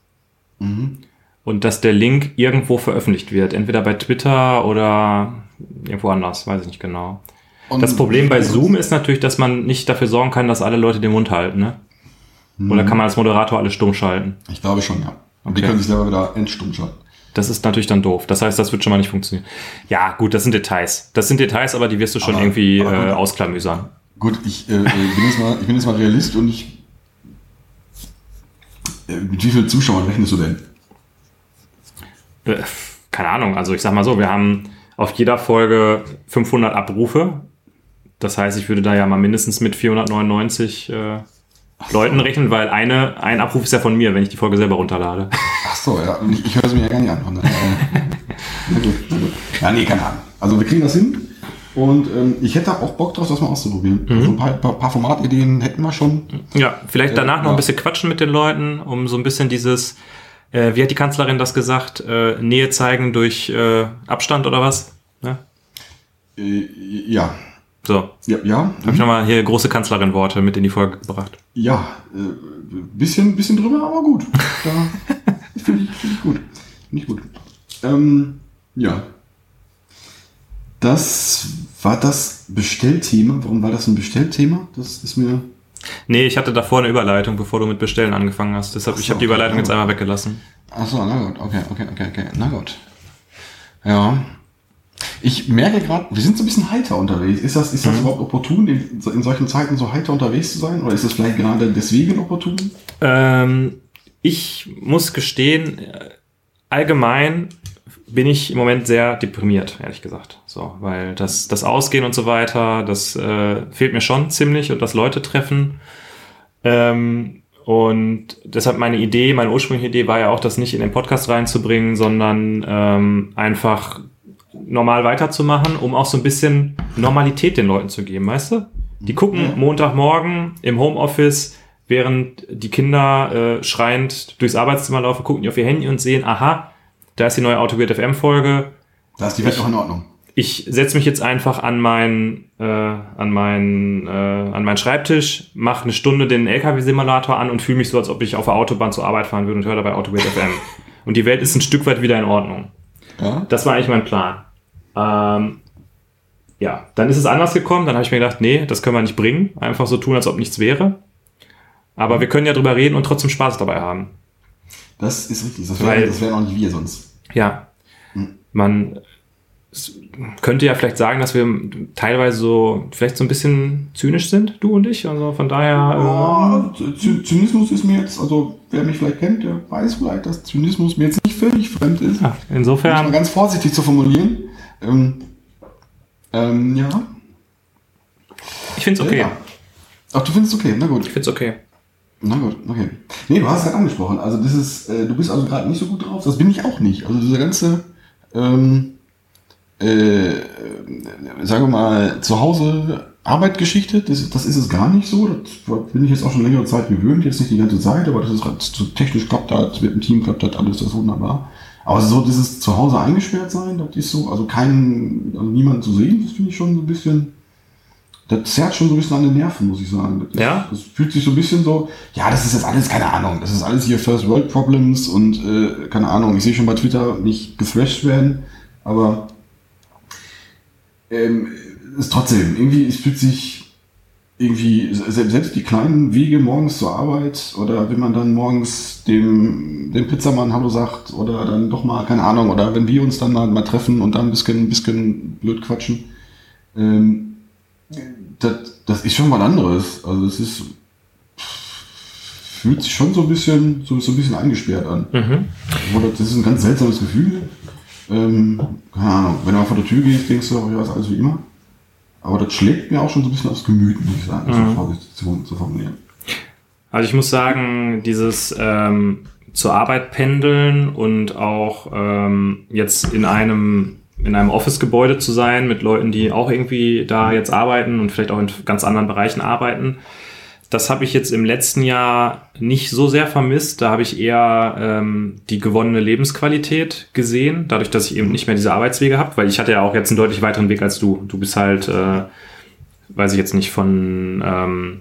Mhm. und dass der Link irgendwo veröffentlicht wird. Entweder bei Twitter oder irgendwo anders, weiß ich nicht genau. Und Das Problem bei Zoom ist natürlich, dass man nicht dafür sorgen kann, dass alle Leute den Mund halten. Ne? Oder kann man als Moderator alles stumm schalten? Ich glaube schon, ja. Und die Okay. können sich selber wieder entstumm schalten. Das ist natürlich dann doof. Das heißt, das wird schon mal nicht funktionieren. Ja, gut, das sind Details. Das sind Details, aber die wirst du schon Aber- irgendwie aber gut. äh, ausklamüsern. Gut, ich, äh, äh, bin jetzt mal, ich bin jetzt mal Realist und ich. Äh, mit wie vielen Zuschauern rechnest du denn? Äh, keine Ahnung, also ich sag mal so, wir haben auf jeder Folge 500 Abrufe. Das heißt, ich würde da ja mal mindestens mit 499 äh, Leuten rechnen, weil eine, ein Abruf ist ja von mir, wenn ich die Folge selber runterlade. Ach so, ja, ich, ich höre sie mir ja gar nicht an. Von äh, na gut, na gut. Ja, nee, keine Ahnung. Also wir kriegen das hin. Und ähm, ich hätte auch Bock drauf, das mal auszuprobieren. Mhm. Also ein paar, paar, paar Formatideen hätten wir schon. Ja, vielleicht Ja, danach noch ja. ein bisschen quatschen mit den Leuten, um so ein bisschen dieses, äh, wie hat die Kanzlerin das gesagt, äh, Nähe zeigen durch äh, Abstand oder was? Ne? Äh, ja. So, Ja, ja. habe ich nochmal hier große Kanzlerin-Worte mit in die Folge gebracht. Ja, äh, bisschen, bisschen drüber, aber gut. Da finde ich, find ich gut. Ich gut. Ähm, ja. Das war das Bestellthema. Warum war das ein Bestellthema? Das ist mir. Nee, ich hatte davor eine Überleitung, bevor du mit Bestellen angefangen hast. Deshalb, Ach ich so, habe die Überleitung okay. jetzt einmal weggelassen. Achso, na gut, okay, okay, okay, okay. Na gut. Ja. Ich merke gerade, wir sind so ein bisschen heiter unterwegs. Ist das, ist das überhaupt opportun, in, in solchen Zeiten so heiter unterwegs zu sein? Oder ist das vielleicht gerade deswegen opportun? Ähm, ich muss gestehen, äh, allgemein bin ich im Moment sehr deprimiert, ehrlich gesagt. So, weil das, das Ausgehen und so weiter, das äh, fehlt mir schon ziemlich und das Leute treffen. Ähm, und deshalb meine Idee, meine ursprüngliche Idee war ja auch, das nicht in den Podcast reinzubringen, sondern ähm, einfach normal weiterzumachen, um auch so ein bisschen Normalität den Leuten zu geben, weißt du? Die gucken Montagmorgen im Homeoffice, während die Kinder äh, schreiend durchs Arbeitszimmer laufen, gucken die auf ihr Handy und sehen, aha, da ist die neue Autogrid FM Folge. Da ist die Welt Ich- auch in Ordnung. Ich setze mich jetzt einfach an meinen äh, an meinen äh, an meinen Schreibtisch, mache eine Stunde den LKW-Simulator an und fühle mich so, als ob ich auf der Autobahn zur Arbeit fahren würde und höre dabei Autogrid FM. Und die Welt ist ein Stück weit wieder in Ordnung. Ja? Das war eigentlich mein Plan. Ähm, ja, dann ist es anders gekommen. Dann habe ich mir gedacht, nee, das können wir nicht bringen. Einfach so tun, als ob nichts wäre. Aber wir können ja drüber reden und trotzdem Spaß dabei haben. Das ist richtig. Das wären das wären auch nicht wir sonst. Ja, Hm. man könnte ja vielleicht sagen, dass wir teilweise so vielleicht so ein bisschen zynisch sind, du und ich. Also von daher. Ja, Zy- Zynismus ist mir jetzt, also wer mich vielleicht kennt, der weiß vielleicht, dass Zynismus mir jetzt nicht völlig fremd ist. Ja, es mal insofern. ganz vorsichtig zu formulieren. Ähm, ähm, ja. Ich finde es okay. Ja. Ach, du findest es okay, na gut. Ich finde es okay. Na gut, okay. Nee, du hast es gerade angesprochen. Also das ist, äh, du bist also gerade nicht so gut drauf. Das bin ich auch nicht. Also diese ganze, ähm, äh, sagen wir mal, zu Hause Arbeitgeschichte, das, das ist es gar nicht so. Das bin ich jetzt auch schon längere Zeit gewöhnt. Jetzt nicht die ganze Zeit, aber das ist halt so technisch klappt das, mit dem Team klappt das alles, das wunderbar. Aber so dieses zu Hause eingesperrt sein, das ist so, also keinen, also niemanden zu sehen, das finde ich schon so ein bisschen, das zerrt schon so ein bisschen an den Nerven, muss ich sagen. Das, Ja? Das fühlt sich so ein bisschen so, ja, das ist jetzt alles, keine Ahnung, das ist alles hier First World Problems und äh, keine Ahnung, ich sehe schon bei Twitter nicht geflasht werden, aber ähm, ist trotzdem, irgendwie, es fühlt sich irgendwie, se- selbst die kleinen Wege morgens zur Arbeit oder wenn man dann morgens dem, dem Pizzamann Hallo sagt oder dann doch mal, keine Ahnung, oder wenn wir uns dann mal, mal treffen und dann ein bisschen, ein bisschen blöd quatschen, ähm, das, das ist schon was anderes. Also es ist, fühlt sich schon so ein bisschen, so, so ein bisschen eingesperrt an. Mhm. Oder das ist ein ganz seltsames Gefühl. Ähm, keine Ahnung, wenn du mal vor der Tür gehst, denkst du, ja, ist alles wie immer. Aber das schlägt mir auch schon so ein bisschen aufs Gemüt, muss ich sagen, Mhm. so vorsichtig zu, zu formulieren. Also ich muss sagen, dieses ähm, zur Arbeit pendeln und auch ähm, jetzt in einem in einem Office-Gebäude zu sein mit Leuten, die auch irgendwie da jetzt arbeiten und vielleicht auch in ganz anderen Bereichen arbeiten, das habe ich jetzt im letzten Jahr nicht so sehr vermisst. Da habe ich eher ähm, die gewonnene Lebensqualität gesehen, dadurch, dass ich eben nicht mehr diese Arbeitswege habe, weil ich hatte ja auch jetzt einen deutlich weiteren Weg als du. Du bist halt, äh, weiß ich jetzt nicht, von, ähm,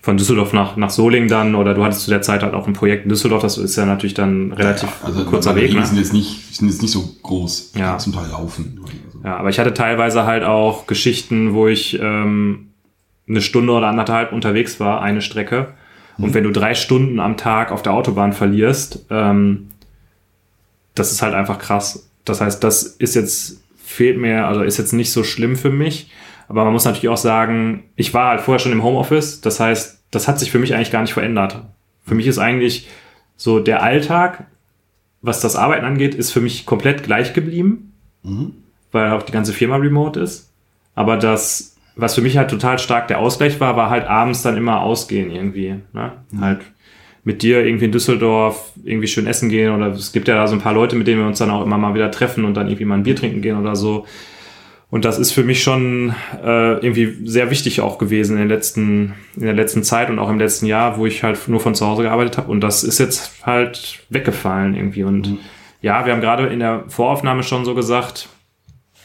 von Düsseldorf nach, nach Solingen dann oder du hattest zu der Zeit halt auch ein Projekt in Düsseldorf, das ist ja natürlich dann relativ Ja, also kurzer Weg. Wege Ne? sind jetzt nicht, sind jetzt nicht so groß. Ja. zum Teil laufen. Ja, aber ich hatte teilweise halt auch Geschichten, wo ich ähm, eine Stunde oder anderthalb unterwegs war, eine Strecke. Und wenn du drei Stunden am Tag auf der Autobahn verlierst, ähm, das ist halt einfach krass. Das heißt, das ist jetzt, fehlt mir, also ist jetzt nicht so schlimm für mich. Aber man muss natürlich auch sagen, ich war halt vorher schon im Homeoffice. Das heißt, das hat sich für mich eigentlich gar nicht verändert. Für mich ist eigentlich so der Alltag, was das Arbeiten angeht, ist für mich komplett gleich geblieben weil auch die ganze Firma remote ist. Aber das, was für mich halt total stark der Ausgleich war, war halt abends dann immer ausgehen irgendwie. Ne? Halt mit dir irgendwie in Düsseldorf irgendwie schön essen gehen oder es gibt ja da so ein paar Leute, mit denen wir uns dann auch immer mal wieder treffen und dann irgendwie mal ein Bier trinken gehen oder so. Und das ist für mich schon äh, irgendwie sehr wichtig auch gewesen in, den letzten, in der letzten Zeit und auch im letzten Jahr, wo ich halt nur von zu Hause gearbeitet habe. Und das ist jetzt halt weggefallen irgendwie. Und ja, wir haben gerade in der Voraufnahme schon so gesagt,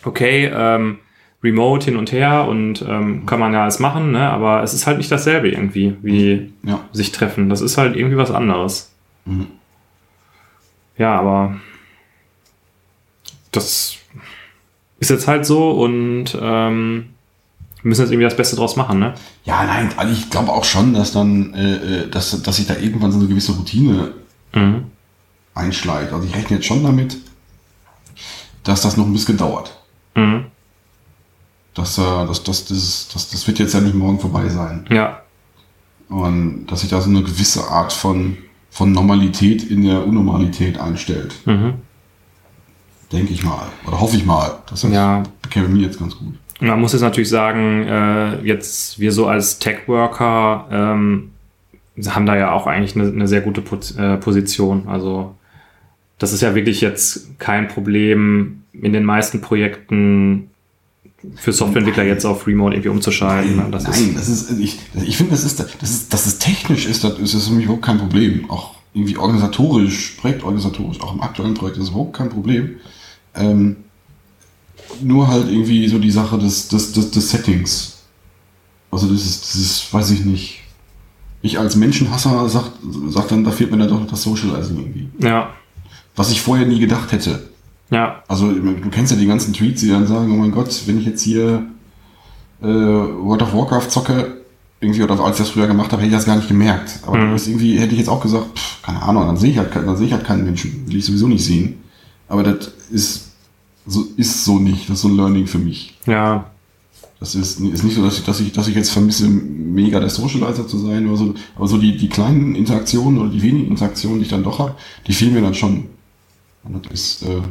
okay, ähm, Remote hin und her und ähm, kann man ja alles machen, ne? aber es ist halt nicht dasselbe irgendwie, wie ja. sich treffen. Das ist halt irgendwie was anderes. Mhm. Ja, aber das ist jetzt halt so und ähm, wir müssen jetzt irgendwie das Beste draus machen, ne? Ja, nein, also ich glaube auch schon, dass dann, äh, äh, dass, dass sich da irgendwann so eine gewisse Routine Mhm. einschleicht. Also ich rechne jetzt schon damit, dass das noch ein bisschen dauert. Mhm. Das, äh, das, das, das, das, das wird jetzt ja nicht morgen vorbei sein. Ja, Und dass sich da so eine gewisse Art von, von Normalität in der Unnormalität einstellt. mhm. Denke ich mal. Oder hoffe ich mal. Das ist ja. käme mir jetzt ganz gut. Man muss jetzt natürlich sagen, äh, jetzt wir so als Tech-Worker ähm, haben da ja auch eigentlich eine, eine sehr gute Po- äh, Position. Also das ist ja wirklich jetzt kein Problem in den meisten Projekten für Softwareentwickler jetzt auf Remote irgendwie umzuschalten. Nein, das nein, ist, das ist, ich, ich finde, das ist, das ist, dass es technisch ist, das ist, für mich überhaupt kein Problem. Auch irgendwie organisatorisch, projektorganisatorisch, auch im aktuellen Projekt ist es überhaupt kein Problem. Ähm, nur halt irgendwie so die Sache des, des, des, des Settings. Also das ist, das ist, weiß ich nicht. Ich als Menschenhasser sagt, sagt dann, da fehlt mir dann doch noch das Socializing irgendwie. ja, Was ich vorher nie gedacht hätte. Ja, Also du kennst ja die ganzen Tweets, die dann sagen, oh mein Gott, wenn ich jetzt hier äh, World of Warcraft zocke, irgendwie, oder als ich das früher gemacht habe, hätte ich das gar nicht gemerkt. Aber Mhm. irgendwie hätte ich jetzt auch gesagt, pff, keine Ahnung, dann sehe ich halt, dann sehe ich halt keinen Menschen, will ich sowieso nicht sehen. Aber das ist so, ist so nicht, das ist so ein Learning für mich. ja, Das ist, ist nicht so, dass ich, dass ich, dass ich jetzt vermisse, mega der Socializer zu sein oder so. Aber so die, die kleinen Interaktionen oder die wenigen Interaktionen, die ich dann doch habe, die fehlen mir dann schon. Und das ist, äh,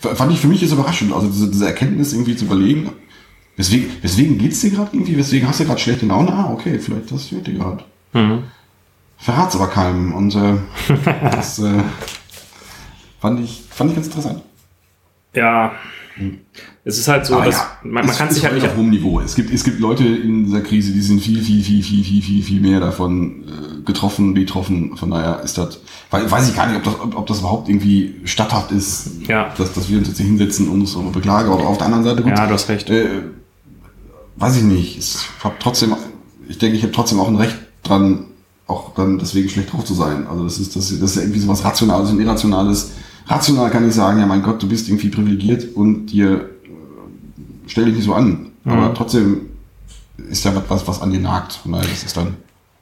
fand ich für mich ist überraschend. Also diese, diese Erkenntnis irgendwie zu überlegen, weswegen, weswegen geht's dir gerade irgendwie? Weswegen hast du gerade schlechte Laune? Ah, okay, vielleicht das fehlt dir gerade. mhm. Verrat's aber keinem. Und äh, das äh, fand, ich, fand ich ganz interessant. ja. Es ist halt so, Aber dass ja, man, man es kann sich halt heute nicht auf hohem Niveau. Es gibt, es gibt Leute in dieser Krise, die sind viel, viel, viel, viel, viel, viel, viel mehr davon äh, getroffen, betroffen. Von daher ist das, weil, weiß ich gar nicht, ob das, ob, ob das überhaupt irgendwie statthaft ist, Ja. dass, dass wir uns jetzt hier hinsetzen und uns so beklagen. Aber auf der anderen Seite, gut, Ja, du hast recht. äh, weiß ich nicht. Ich hab trotzdem, ich denke, ich habe trotzdem auch ein Recht dran, auch dann deswegen schlecht drauf zu sein. Also das ist, das, das ist irgendwie so was Rationales und Irrationales. Rational kann ich sagen, ja mein Gott, du bist irgendwie privilegiert und dir äh, stell dich nicht so an. Aber Mhm. trotzdem ist ja was, was an dir nagt. Von daher ist dann.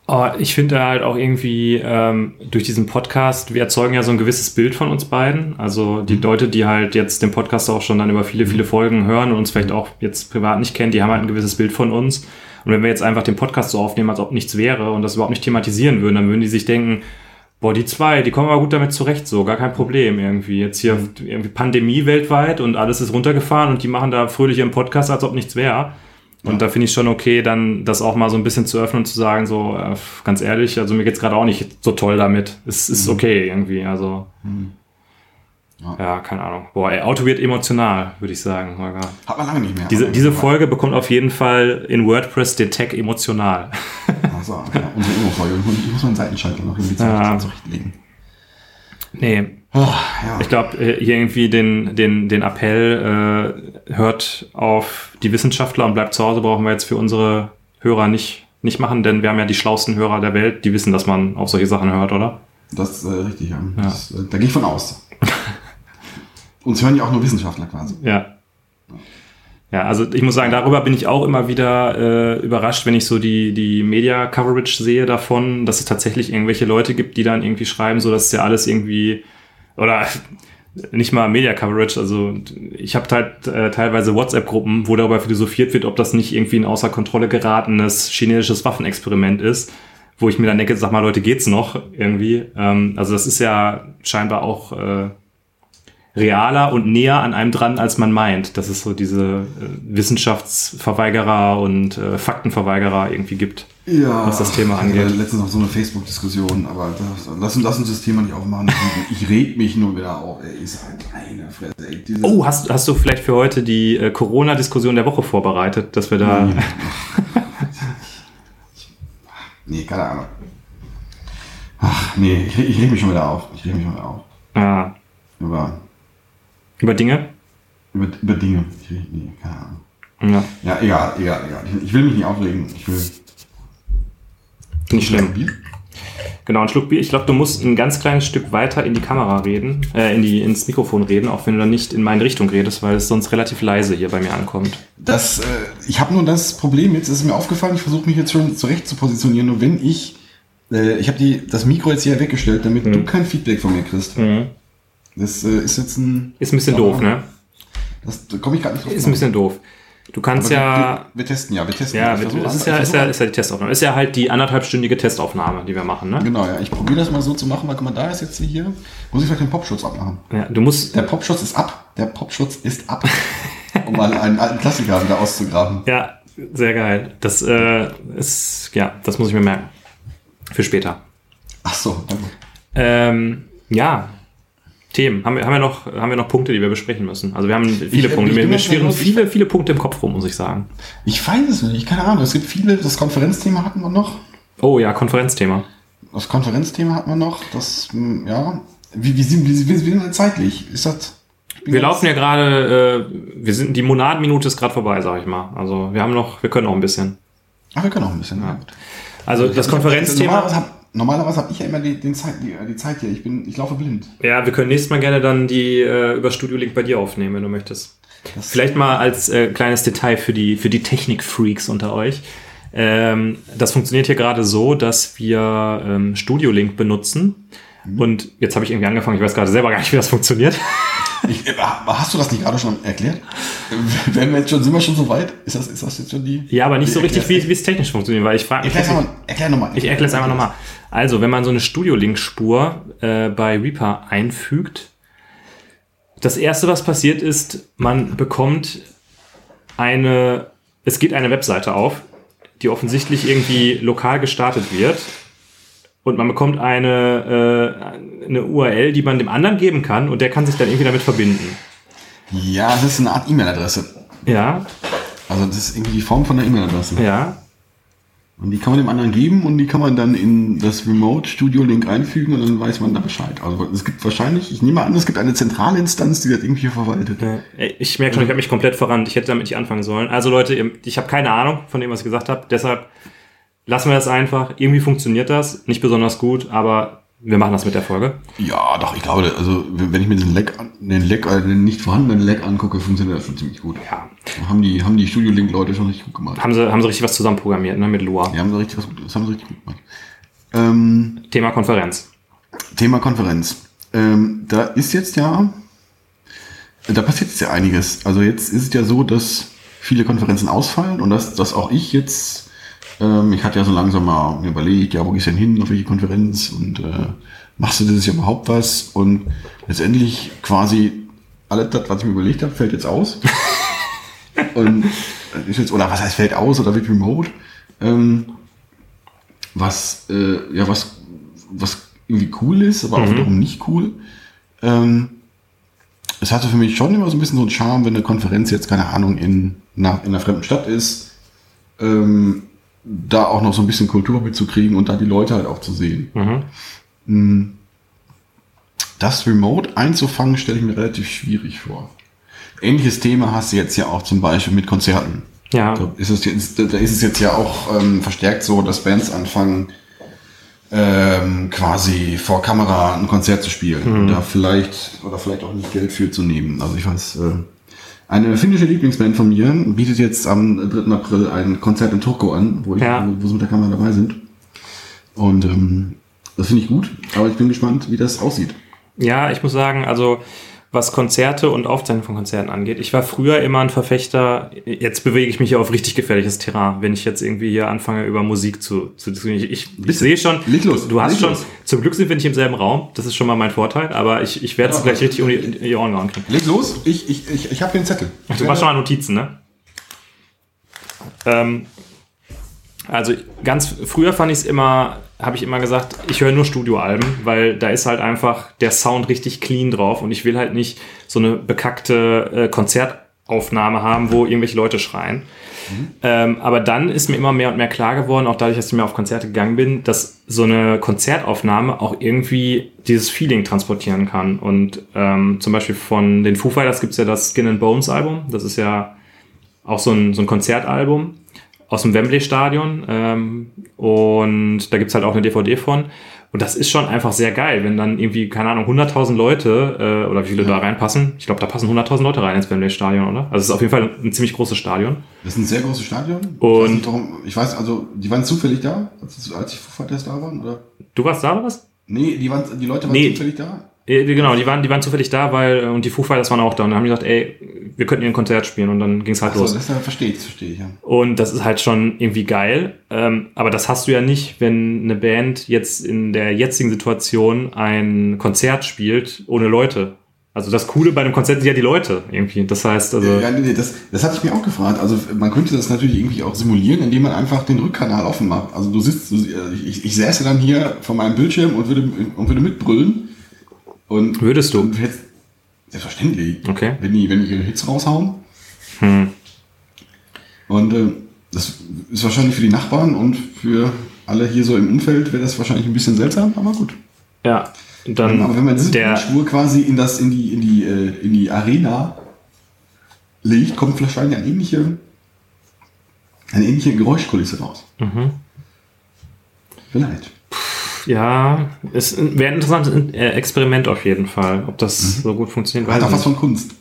Oh, ich finde halt auch irgendwie ähm, durch diesen Podcast, wir erzeugen ja so ein gewisses Bild von uns beiden. Also die Leute, die halt jetzt den Podcast auch schon dann über viele, viele Folgen hören und uns vielleicht auch jetzt privat nicht kennen, die haben halt ein gewisses Bild von uns. Und wenn wir jetzt einfach den Podcast so aufnehmen, als ob nichts wäre und das überhaupt nicht thematisieren würden, dann würden die sich denken, boah, die zwei, die kommen aber gut damit zurecht, so, gar kein Problem irgendwie. Jetzt hier irgendwie Pandemie weltweit und alles ist runtergefahren und die machen da fröhlich ihren Podcast, als ob nichts wäre. Und da finde ich schon okay, dann das auch mal so ein bisschen zu öffnen und zu sagen, so äh, ganz ehrlich, also mir geht's gerade auch nicht so toll damit. Es ist okay irgendwie, also Ja. ja, keine Ahnung. Boah, ey, Auto wird emotional, würde ich sagen, Holger. Hat man lange nicht mehr. Diese, diese Folge bekommt auf jeden Fall in WordPress den Tag emotional. So, ja, unsere Inno-Folge. Ich muss meinen Seitenschalter noch irgendwie Ja. zurechtlegen. Nee, Oh, ja. ich glaube, hier irgendwie den, den, den Appell, äh, hört auf die Wissenschaftler und bleibt zu Hause, brauchen wir jetzt für unsere Hörer nicht, nicht machen, denn wir haben ja die schlauesten Hörer der Welt, die wissen, dass man auf solche Sachen hört, oder? Das ist äh, richtig, ja. Das, äh, da gehe ich von aus. Uns hören ja auch nur Wissenschaftler quasi. Ja. Ja, also ich muss sagen, darüber bin ich auch immer wieder äh, überrascht, wenn ich so die, die Media-Coverage sehe davon, dass es tatsächlich irgendwelche Leute gibt, die dann irgendwie schreiben, so dass ja alles irgendwie, oder nicht mal Media-Coverage, also ich habe halt äh, teilweise WhatsApp-Gruppen, wo darüber philosophiert wird, ob das nicht irgendwie ein außer Kontrolle geratenes chinesisches Waffenexperiment ist, wo ich mir dann denke, sag mal Leute, geht's noch irgendwie? Ähm, also das ist ja scheinbar auch... Äh, realer und näher an einem dran, als man meint, dass es so diese äh, Wissenschaftsverweigerer und äh, Faktenverweigerer irgendwie gibt. Ja, Was das Thema ich angeht. Letztens noch so eine Facebook-Diskussion, aber das, lass, uns- lass uns das Thema nicht aufmachen. Ich, ich reg mich nur wieder auf. Ey, ich sag, meine Fresse, ey. Oh, hast, hast du vielleicht für heute die äh, Corona-Diskussion der Woche vorbereitet, dass wir da... Nee, keine Ahnung. Ach, nee, ich, ich reg mich schon wieder auf. Ich reg mich schon wieder auf. Ah, Über, über Dinge? über, über Dinge. Ich nee, keine Ahnung. Ja, Ja, egal, egal, egal. Ich, will mich nicht aufregen. Ich will. nicht schlimm. Bier? Genau, ein Schluck Bier. Ich glaube, du musst ein ganz kleines Stück weiter in die Kamera reden, äh, in die, ins Mikrofon reden, auch wenn du dann nicht in meine Richtung redest, weil es sonst relativ leise hier bei mir ankommt. Das, äh, ich habe nur das Problem, jetzt ist es mir aufgefallen, ich versuche mich jetzt schon zurecht zu positionieren, nur wenn ich, äh, ich habe die das Mikro jetzt hier weggestellt, damit du kein Feedback von mir kriegst. Mhm. Das äh, ist jetzt ein, Ist ein bisschen doof, ne? das da komme ich gerade nicht drauf. Ist ein bisschen doof. Du kannst Aber ja... wir, wir, testen ja, wir testen. Ja, wir, versuch das ist ja, ich ist, ja, ist ja die Testaufnahme. Ist ja halt die anderthalbstündige Testaufnahme, die wir machen, ne? Genau, ja. Ich probiere das mal so zu machen, weil guck mal, da ist jetzt hier. Muss ich vielleicht den Popschutz abmachen? Ja, du musst, Der Popschutz ist ab. Der Popschutz ist ab. um mal einen alten Klassiker wieder auszugraben. ja, sehr geil. Das äh, ist, ja, das muss ich mir merken. Für später. Ach so, danke. Ähm, ja, Themen. Haben wir, haben, wir noch, haben wir noch Punkte, die wir besprechen müssen? Also wir haben viele Ich- Punkte. ich Mir, mir schwirren viele, viele Punkte im Kopf rum, muss ich sagen. Ich weiß es nicht, keine Ahnung. Es gibt viele, das Konferenzthema hatten wir noch. Oh ja, Konferenzthema. Das Konferenzthema hatten wir noch. Das, hm, ja. Wie, wie, sind, wie, wie, sind wir zeitlich? Ist das. Wir laufen ja gerade, äh, wir sind, die Monadenminute ist gerade vorbei, sag ich mal. Also wir haben noch, wir können noch ein bisschen. Ach, wir können auch ein bisschen. Ja. gut. Also das Konferenzthema. Habe normalerweise hab ich ja immer die, den Zeit, die, die Zeit hier. Ich, bin, ich laufe blind. Ja, wir können nächstes Mal gerne dann die äh, über Studio Link bei dir aufnehmen, wenn du möchtest. Das- Vielleicht mal als äh, kleines Detail für die, für die Technik-Freaks unter euch. Ähm, das funktioniert hier gerade so, dass wir ähm, Studio Link benutzen. Und jetzt habe ich irgendwie angefangen, ich weiß gerade selber gar nicht, wie das funktioniert. Ich, äh, hast du das nicht gerade schon erklärt? Werden wir jetzt schon, sind wir schon so weit? Ist das, ist das jetzt schon die? Ja, aber nicht so richtig, wie, wie es technisch funktioniert, weil ich frage mich. Erklär's nochmal. Erklär nochmal. Ich erkläre es einfach nochmal. Also, wenn man so eine Studio-Link-Spur äh, bei Reaper einfügt, das erste, was passiert ist, man bekommt eine, es geht eine Webseite auf, die offensichtlich irgendwie lokal gestartet wird. Und man bekommt eine, äh, eine URL, die man dem anderen geben kann und der kann sich dann irgendwie damit verbinden. Ja, das ist eine Art E-Mail-Adresse. Ja, Also das ist irgendwie die Form von einer E-Mail-Adresse. ja. Und die kann man dem anderen geben und die kann man dann in das Remote Studio Link einfügen und dann weiß man da Bescheid. Also es gibt wahrscheinlich, ich nehme an, es gibt eine zentrale Instanz, die das irgendwie verwaltet. Ich merke schon, ich habe mich komplett verrannt. Ich hätte damit nicht anfangen sollen. Also Leute, ich habe keine Ahnung von dem, was ich gesagt habe. Deshalb lassen wir das einfach. Irgendwie funktioniert das. Nicht besonders gut, aber wir machen das mit der Folge. Ja, doch, ich glaube, also wenn ich mir den Leck, den Leck, äh, den nicht vorhandenen Leck angucke, funktioniert das schon ziemlich gut. Ja. Haben die, haben die Studio Link Leute schon richtig gut gemacht. Haben sie, haben sie richtig was zusammenprogrammiert, ne, mit Lua. Die haben da richtig was das haben sie richtig gut gemacht. Ähm, Thema Konferenz. Thema Konferenz. Ähm, da ist jetzt ja, da passiert jetzt ja einiges. Also jetzt ist es ja so, dass viele Konferenzen ausfallen und dass, dass auch ich jetzt, ähm, ich hatte ja so langsam mal überlegt, ja, wo gehst du denn hin, auf welche Konferenz und äh, machst du dieses Jahr überhaupt was? Und letztendlich quasi alles das, was ich mir überlegt habe, fällt jetzt aus. und äh, ist jetzt, oder was heißt fällt aus oder wird remote? Ähm, was, äh, ja, was, was irgendwie cool ist, aber auch wiederum nicht cool. Ähm, es hatte für mich schon immer so ein bisschen so einen Charme, wenn eine Konferenz jetzt, keine Ahnung, in, einer, in einer fremden Stadt ist. Ähm, da auch noch so ein bisschen Kultur mitzukriegen und da die Leute halt auch zu sehen. Mhm. Das Remote einzufangen, stelle ich mir relativ schwierig vor. Ähnliches Thema hast du jetzt ja auch zum Beispiel mit Konzerten. Ja. Da ist es jetzt, da ist es jetzt ja auch ähm, verstärkt so, dass Bands anfangen, ähm, quasi vor Kamera ein Konzert zu spielen. Und da vielleicht, oder vielleicht auch nicht Geld für zu nehmen. Also ich weiß, äh, eine finnische Lieblingsband von mir bietet jetzt am 3. April ein Konzert in Turku an, wo, ich, Ja. wo, wo sie mit der Kamera dabei sind. Und ähm, das finde ich gut, aber ich bin gespannt, wie das aussieht. Ja, ich muss sagen, also was Konzerte und Aufzeichnung von Konzerten angeht, ich war früher immer ein Verfechter, jetzt bewege ich mich hier auf richtig gefährliches Terrain, wenn ich jetzt irgendwie hier anfange, über Musik zu, zu diskutieren. Ich, ich, ich sehe schon, los, du hast schon, los. zum Glück sind wir nicht im selben Raum, das ist schon mal mein Vorteil, aber ich, ich werde es Ja. gleich richtig um die, in die Ohren gehauen kriegen. Leg los, ich, ich, ich, ich habe hier einen Zettel. Du machst schon mal Notizen, ne? Ähm, also ganz früher fand ich es immer, habe ich immer gesagt, ich höre nur Studioalben, weil da ist halt einfach der Sound richtig clean drauf und ich will halt nicht so eine bekackte äh, Konzertaufnahme haben, wo irgendwelche Leute schreien. Ähm, aber dann ist mir immer mehr und mehr klar geworden, auch dadurch, dass ich mehr auf Konzerte gegangen bin, dass so eine Konzertaufnahme auch irgendwie dieses Feeling transportieren kann. Und ähm, zum Beispiel von den Foo Fighters gibt es ja das Skin and Bones Album. Das ist ja auch so ein, so ein Konzertalbum aus dem Wembley-Stadion. Ähm, und da gibt's halt auch eine DVD von. Und das ist schon einfach sehr geil, wenn dann irgendwie, keine Ahnung, 100.000 Leute äh, oder wie viele da reinpassen. Ich glaube, da passen 100.000 Leute rein ins Wembley-Stadion, oder? Also es ist auf jeden Fall ein ziemlich großes Stadion. Das ist ein sehr großes Stadion. ich Und- weiß, nicht, warum, ich weiß also, die waren zufällig da, als, Foo Fighters da waren, oder? Du warst da oder was? Nee, die, waren, die Leute waren Nee. zufällig da. Äh, Genau, die waren, die waren zufällig da, weil, äh, und die Foo Fighters waren auch da. Und dann haben die gesagt, ey, wir könnten hier ein Konzert spielen. Und dann ging's halt Achso, los. das äh, verstehe ich, verstehe ich, ja. Und das ist halt schon irgendwie geil. Ähm, aber das hast du ja nicht, wenn eine Band jetzt in der jetzigen Situation ein Konzert spielt ohne Leute. Also das Coole bei einem Konzert sind ja die Leute irgendwie. Das heißt, also. Ja, nee, nee, das, das hatte ich mir auch gefragt. Also man könnte das natürlich irgendwie auch simulieren, indem man einfach den Rückkanal offen macht. Also du sitzt, du, ich, ich säße dann hier vor meinem Bildschirm und würde, und würde mitbrüllen. Und Würdest du? Und hättest, selbstverständlich. Okay. Wenn die, wenn die ihre Hits raushauen. Hm. Und äh, das ist wahrscheinlich für die Nachbarn und für alle hier so im Umfeld wäre das wahrscheinlich ein bisschen seltsam, aber gut. Ja. Dann aber wenn man diese der, Spur quasi in das in die in die äh, in die Arena legt, kommt wahrscheinlich eine ähnliche eine ähnliche Geräuschkulisse raus. Mhm. Vielleicht. Ja, es wäre ein interessantes äh, Experiment auf jeden Fall. Ob das so gut funktioniert, weiß auch was von Kunst.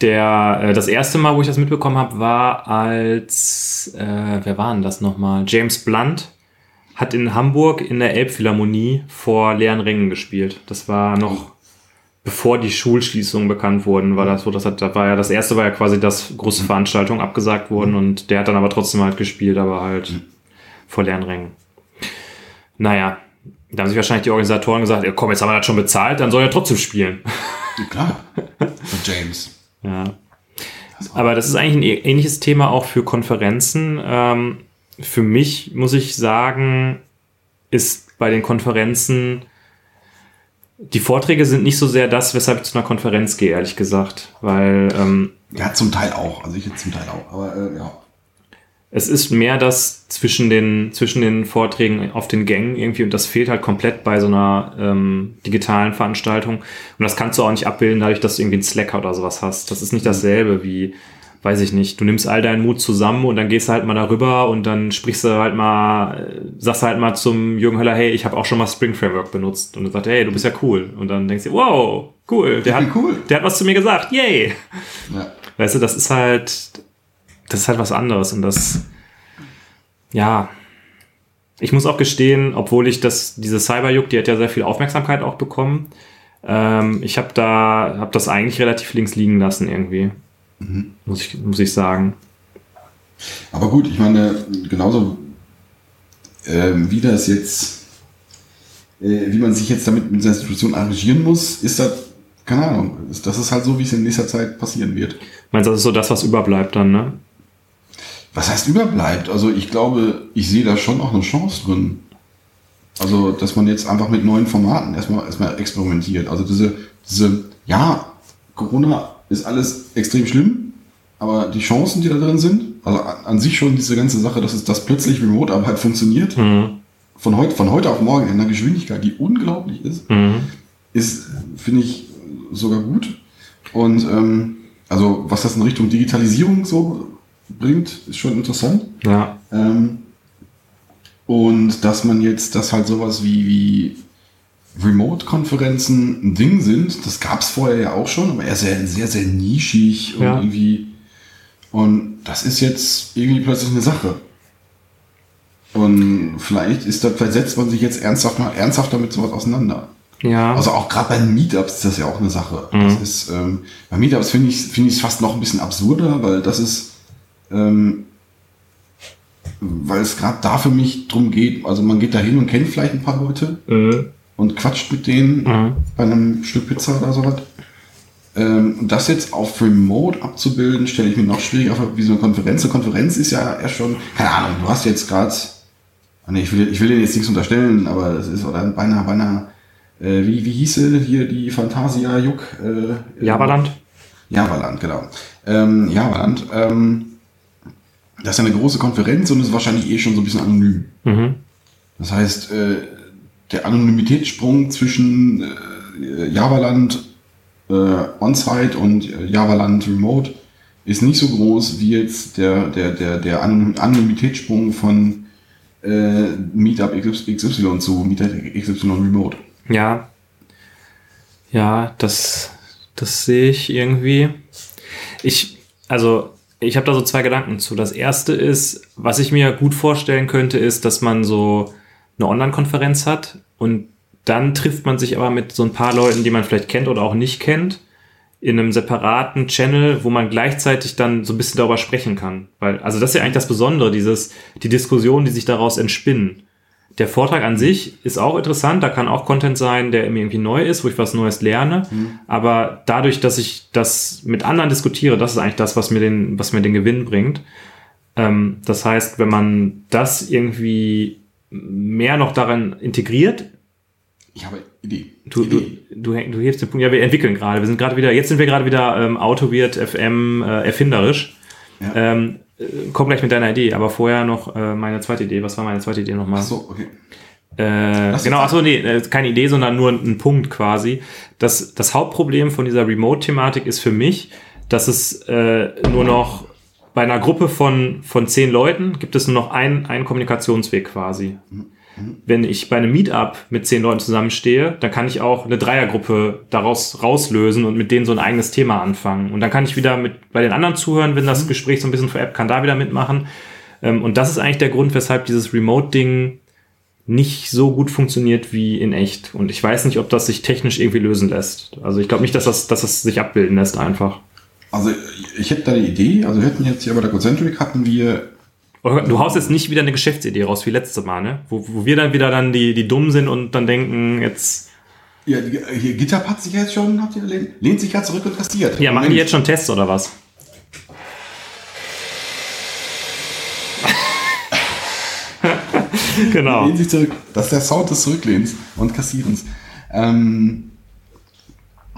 Der, äh, das erste Mal, wo ich das mitbekommen habe, war als, äh, wer war denn das nochmal? James Blunt hat in Hamburg in der Elbphilharmonie vor leeren Rängen gespielt. Das war noch bevor die Schulschließungen bekannt wurden, war das so, das hat, da war ja, das erste war ja quasi, dass große Veranstaltungen abgesagt wurden und der hat dann aber trotzdem halt gespielt, aber halt vor leeren Rängen. Naja, da haben sich wahrscheinlich die Organisatoren gesagt, ja, komm, jetzt haben wir das schon bezahlt, dann soll er trotzdem spielen. Ja, klar. Von James. Ja. Aber das ist eigentlich ein ähnliches Thema auch für Konferenzen. Ähm, für mich muss ich sagen, ist bei den Konferenzen die Vorträge sind nicht so sehr das, weshalb ich zu einer Konferenz gehe, ehrlich gesagt, weil ähm, Ja, zum Teil auch. Also ich jetzt zum Teil auch. Aber äh, ja. Es ist mehr das zwischen den, zwischen den Vorträgen auf den Gängen irgendwie und das fehlt halt komplett bei so einer ähm, digitalen Veranstaltung. Und das kannst du auch nicht abbilden, dadurch, dass du irgendwie einen Slacker oder sowas hast. Das ist nicht dasselbe wie, weiß ich nicht, du nimmst all deinen Mut zusammen und dann gehst du halt mal darüber und dann sprichst du halt mal, äh, sagst halt mal zum Jürgen Höller, hey, ich habe auch schon mal Spring Framework benutzt. Und er sagt, hey, du bist ja cool. Und dann denkst du, wow, cool, der hat, cool. der hat was zu mir gesagt, yay. ja. Weißt du, das ist halt, das ist halt was anderes und das, ja, ich muss auch gestehen, obwohl ich das, diese Cyberjuck, die hat ja sehr viel Aufmerksamkeit auch bekommen. Ähm, ich habe da, habe das eigentlich relativ links liegen lassen irgendwie, muss ich, muss ich sagen. Aber gut, ich meine, genauso ähm, wie das jetzt, äh, wie man sich jetzt damit mit dieser Situation arrangieren muss, ist das, keine Ahnung, das ist halt so, wie es in nächster Zeit passieren wird. Meinst du, das ist so das, was überbleibt dann, ne? Was heißt überbleibt? Also ich glaube, ich sehe da schon auch eine Chance drin. Also, dass man jetzt einfach mit neuen Formaten erstmal, erstmal experimentiert. Also diese, diese, ja, Corona ist alles extrem schlimm, aber die Chancen, die da drin sind, also an, an sich schon diese ganze Sache, dass es das plötzlich Remote-Arbeit funktioniert, Mhm. von, heut, von heute auf morgen in einer Geschwindigkeit, die unglaublich ist, Mhm. ist, finde ich, sogar gut. Und ähm, also was das in Richtung Digitalisierung so bringt, ist schon interessant. Ja. Ähm, und dass man jetzt, dass halt sowas wie, wie Remote-Konferenzen ein Ding sind, das gab es vorher ja auch schon, aber eher sehr, sehr, sehr nischig und Ja. irgendwie. Und das ist jetzt irgendwie plötzlich eine Sache. Und vielleicht ist das, vielleicht setzt man sich jetzt ernsthaft mal ernsthaft mit sowas auseinander. Ja. Also auch gerade bei Meetups ist das ja auch eine Sache. Mhm. Das ist, ähm, bei Meetups finde ich finde ich es fast noch ein bisschen absurder, weil das ist, ähm, weil es gerade da für mich drum geht, also man geht da hin und kennt vielleicht ein paar Leute mhm. und quatscht mit denen Mhm. bei einem Stück Pizza oder sowas. Ähm, und das jetzt auf Remote abzubilden, stelle ich mir noch schwieriger vor, wie so eine Konferenz. Eine Konferenz ist ja erst schon, keine Ahnung, du hast jetzt gerade, nee, ich will, ich will dir jetzt nichts unterstellen, aber das ist oder beinahe, beinahe, äh, wie, wie hieß sie hier die Fantasia Juck? Äh, Javaland? Javaland, genau. Ähm, Javaland, ähm, das ist ja eine große Konferenz und ist wahrscheinlich eh schon so ein bisschen anonym. Mhm. Das heißt, äh, der Anonymitätssprung zwischen äh, Javaland äh, On-Site und äh, Javaland Remote ist nicht so groß wie jetzt der, der, der, der Anonym Anonymitätssprung von äh, Meetup XY zu Meetup XY Remote. Ja. Ja, das, das sehe ich irgendwie. Ich, also, ich habe da so zwei Gedanken zu. Das erste ist, was ich mir gut vorstellen könnte, ist, dass man so eine Online-Konferenz hat und dann trifft man sich aber mit so ein paar Leuten, die man vielleicht kennt oder auch nicht kennt, in einem separaten Channel, wo man gleichzeitig dann so ein bisschen darüber sprechen kann. Weil, also das ist ja eigentlich das Besondere, dieses, die Diskussionen, die sich daraus entspinnen. Der Vortrag an sich ist auch interessant, da kann auch Content sein, der mir irgendwie neu ist, wo ich was Neues lerne. Aber dadurch, dass ich das mit anderen diskutiere, das ist eigentlich das, was mir den, was mir den Gewinn bringt. Ähm, das heißt, wenn man das irgendwie mehr noch daran integriert, Ich habe Idee. Du, du, Idee. du, häng- du hebst den Punkt. Ja, wir entwickeln gerade. Wir sind gerade wieder, jetzt sind wir gerade wieder ähm, Autoweird FM äh, erfinderisch. Ja. Ähm, äh, komm gleich mit deiner Idee, aber vorher noch äh, meine zweite Idee. Was war meine zweite Idee nochmal? Ach so, okay. Äh, Lass genau, achso, nee, äh, keine Idee, sondern nur ein Punkt quasi. Das, das Hauptproblem von dieser Remote-Thematik ist für mich, dass es äh, nur noch bei einer Gruppe von, von zehn Leuten gibt es nur noch einen, einen Kommunikationsweg quasi. Wenn ich bei einem Meetup mit zehn Leuten zusammenstehe, dann kann ich auch eine Dreiergruppe daraus rauslösen und mit denen so ein eigenes Thema anfangen. Und dann kann ich wieder mit bei den anderen zuhören, wenn das Gespräch so ein bisschen veräppt, kann da wieder mitmachen. Ähm, und das ist eigentlich der Grund, weshalb dieses Remote-Ding nicht so gut funktioniert wie in echt. Und ich weiß nicht, ob das sich technisch irgendwie lösen lässt. Also ich glaube nicht, dass das, dass das sich abbilden lässt einfach. Also ich hätte da eine Idee. Also wir hätten jetzt hier bei der Concentric hatten wir Du haust jetzt nicht wieder eine Geschäftsidee raus wie letztes Mal, ne? Wo, wo wir dann wieder dann die, die dumm sind und dann denken, jetzt. Ja, hier GitHub hat sich jetzt schon, habt ihr lehnt, lehnt sich ja zurück und kastiert. Ja, machen die jetzt schon Tests oder was? genau. Lehnt sich zurück. Das ist der Sound des Zurücklehnens und Kassierens. Ähm,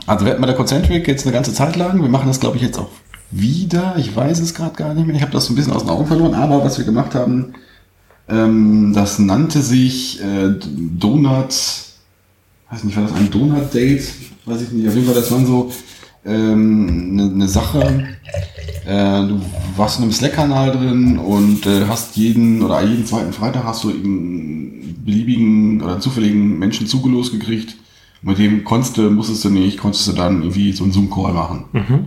also wir hatten bei der Concentric jetzt eine ganze Zeit lang. Wir machen das, glaube ich, jetzt auch wieder. Ich weiß es gerade gar nicht mehr. Ich habe das so ein bisschen aus den Augen verloren. Aber was wir gemacht haben, ähm, das nannte sich äh, Donut, weiß nicht, war das ein Donut-Date? Weiß ich nicht. Auf jeden Fall, das waren so ähm, eine, eine Sache. Äh, du warst in einem Slack-Kanal drin und äh, hast jeden oder jeden zweiten Freitag hast du einen beliebigen oder zufälligen Menschen zugelost gekriegt. Mit dem konntest du, musstest du nicht, konntest du dann irgendwie so einen Zoom-Call machen. Mhm.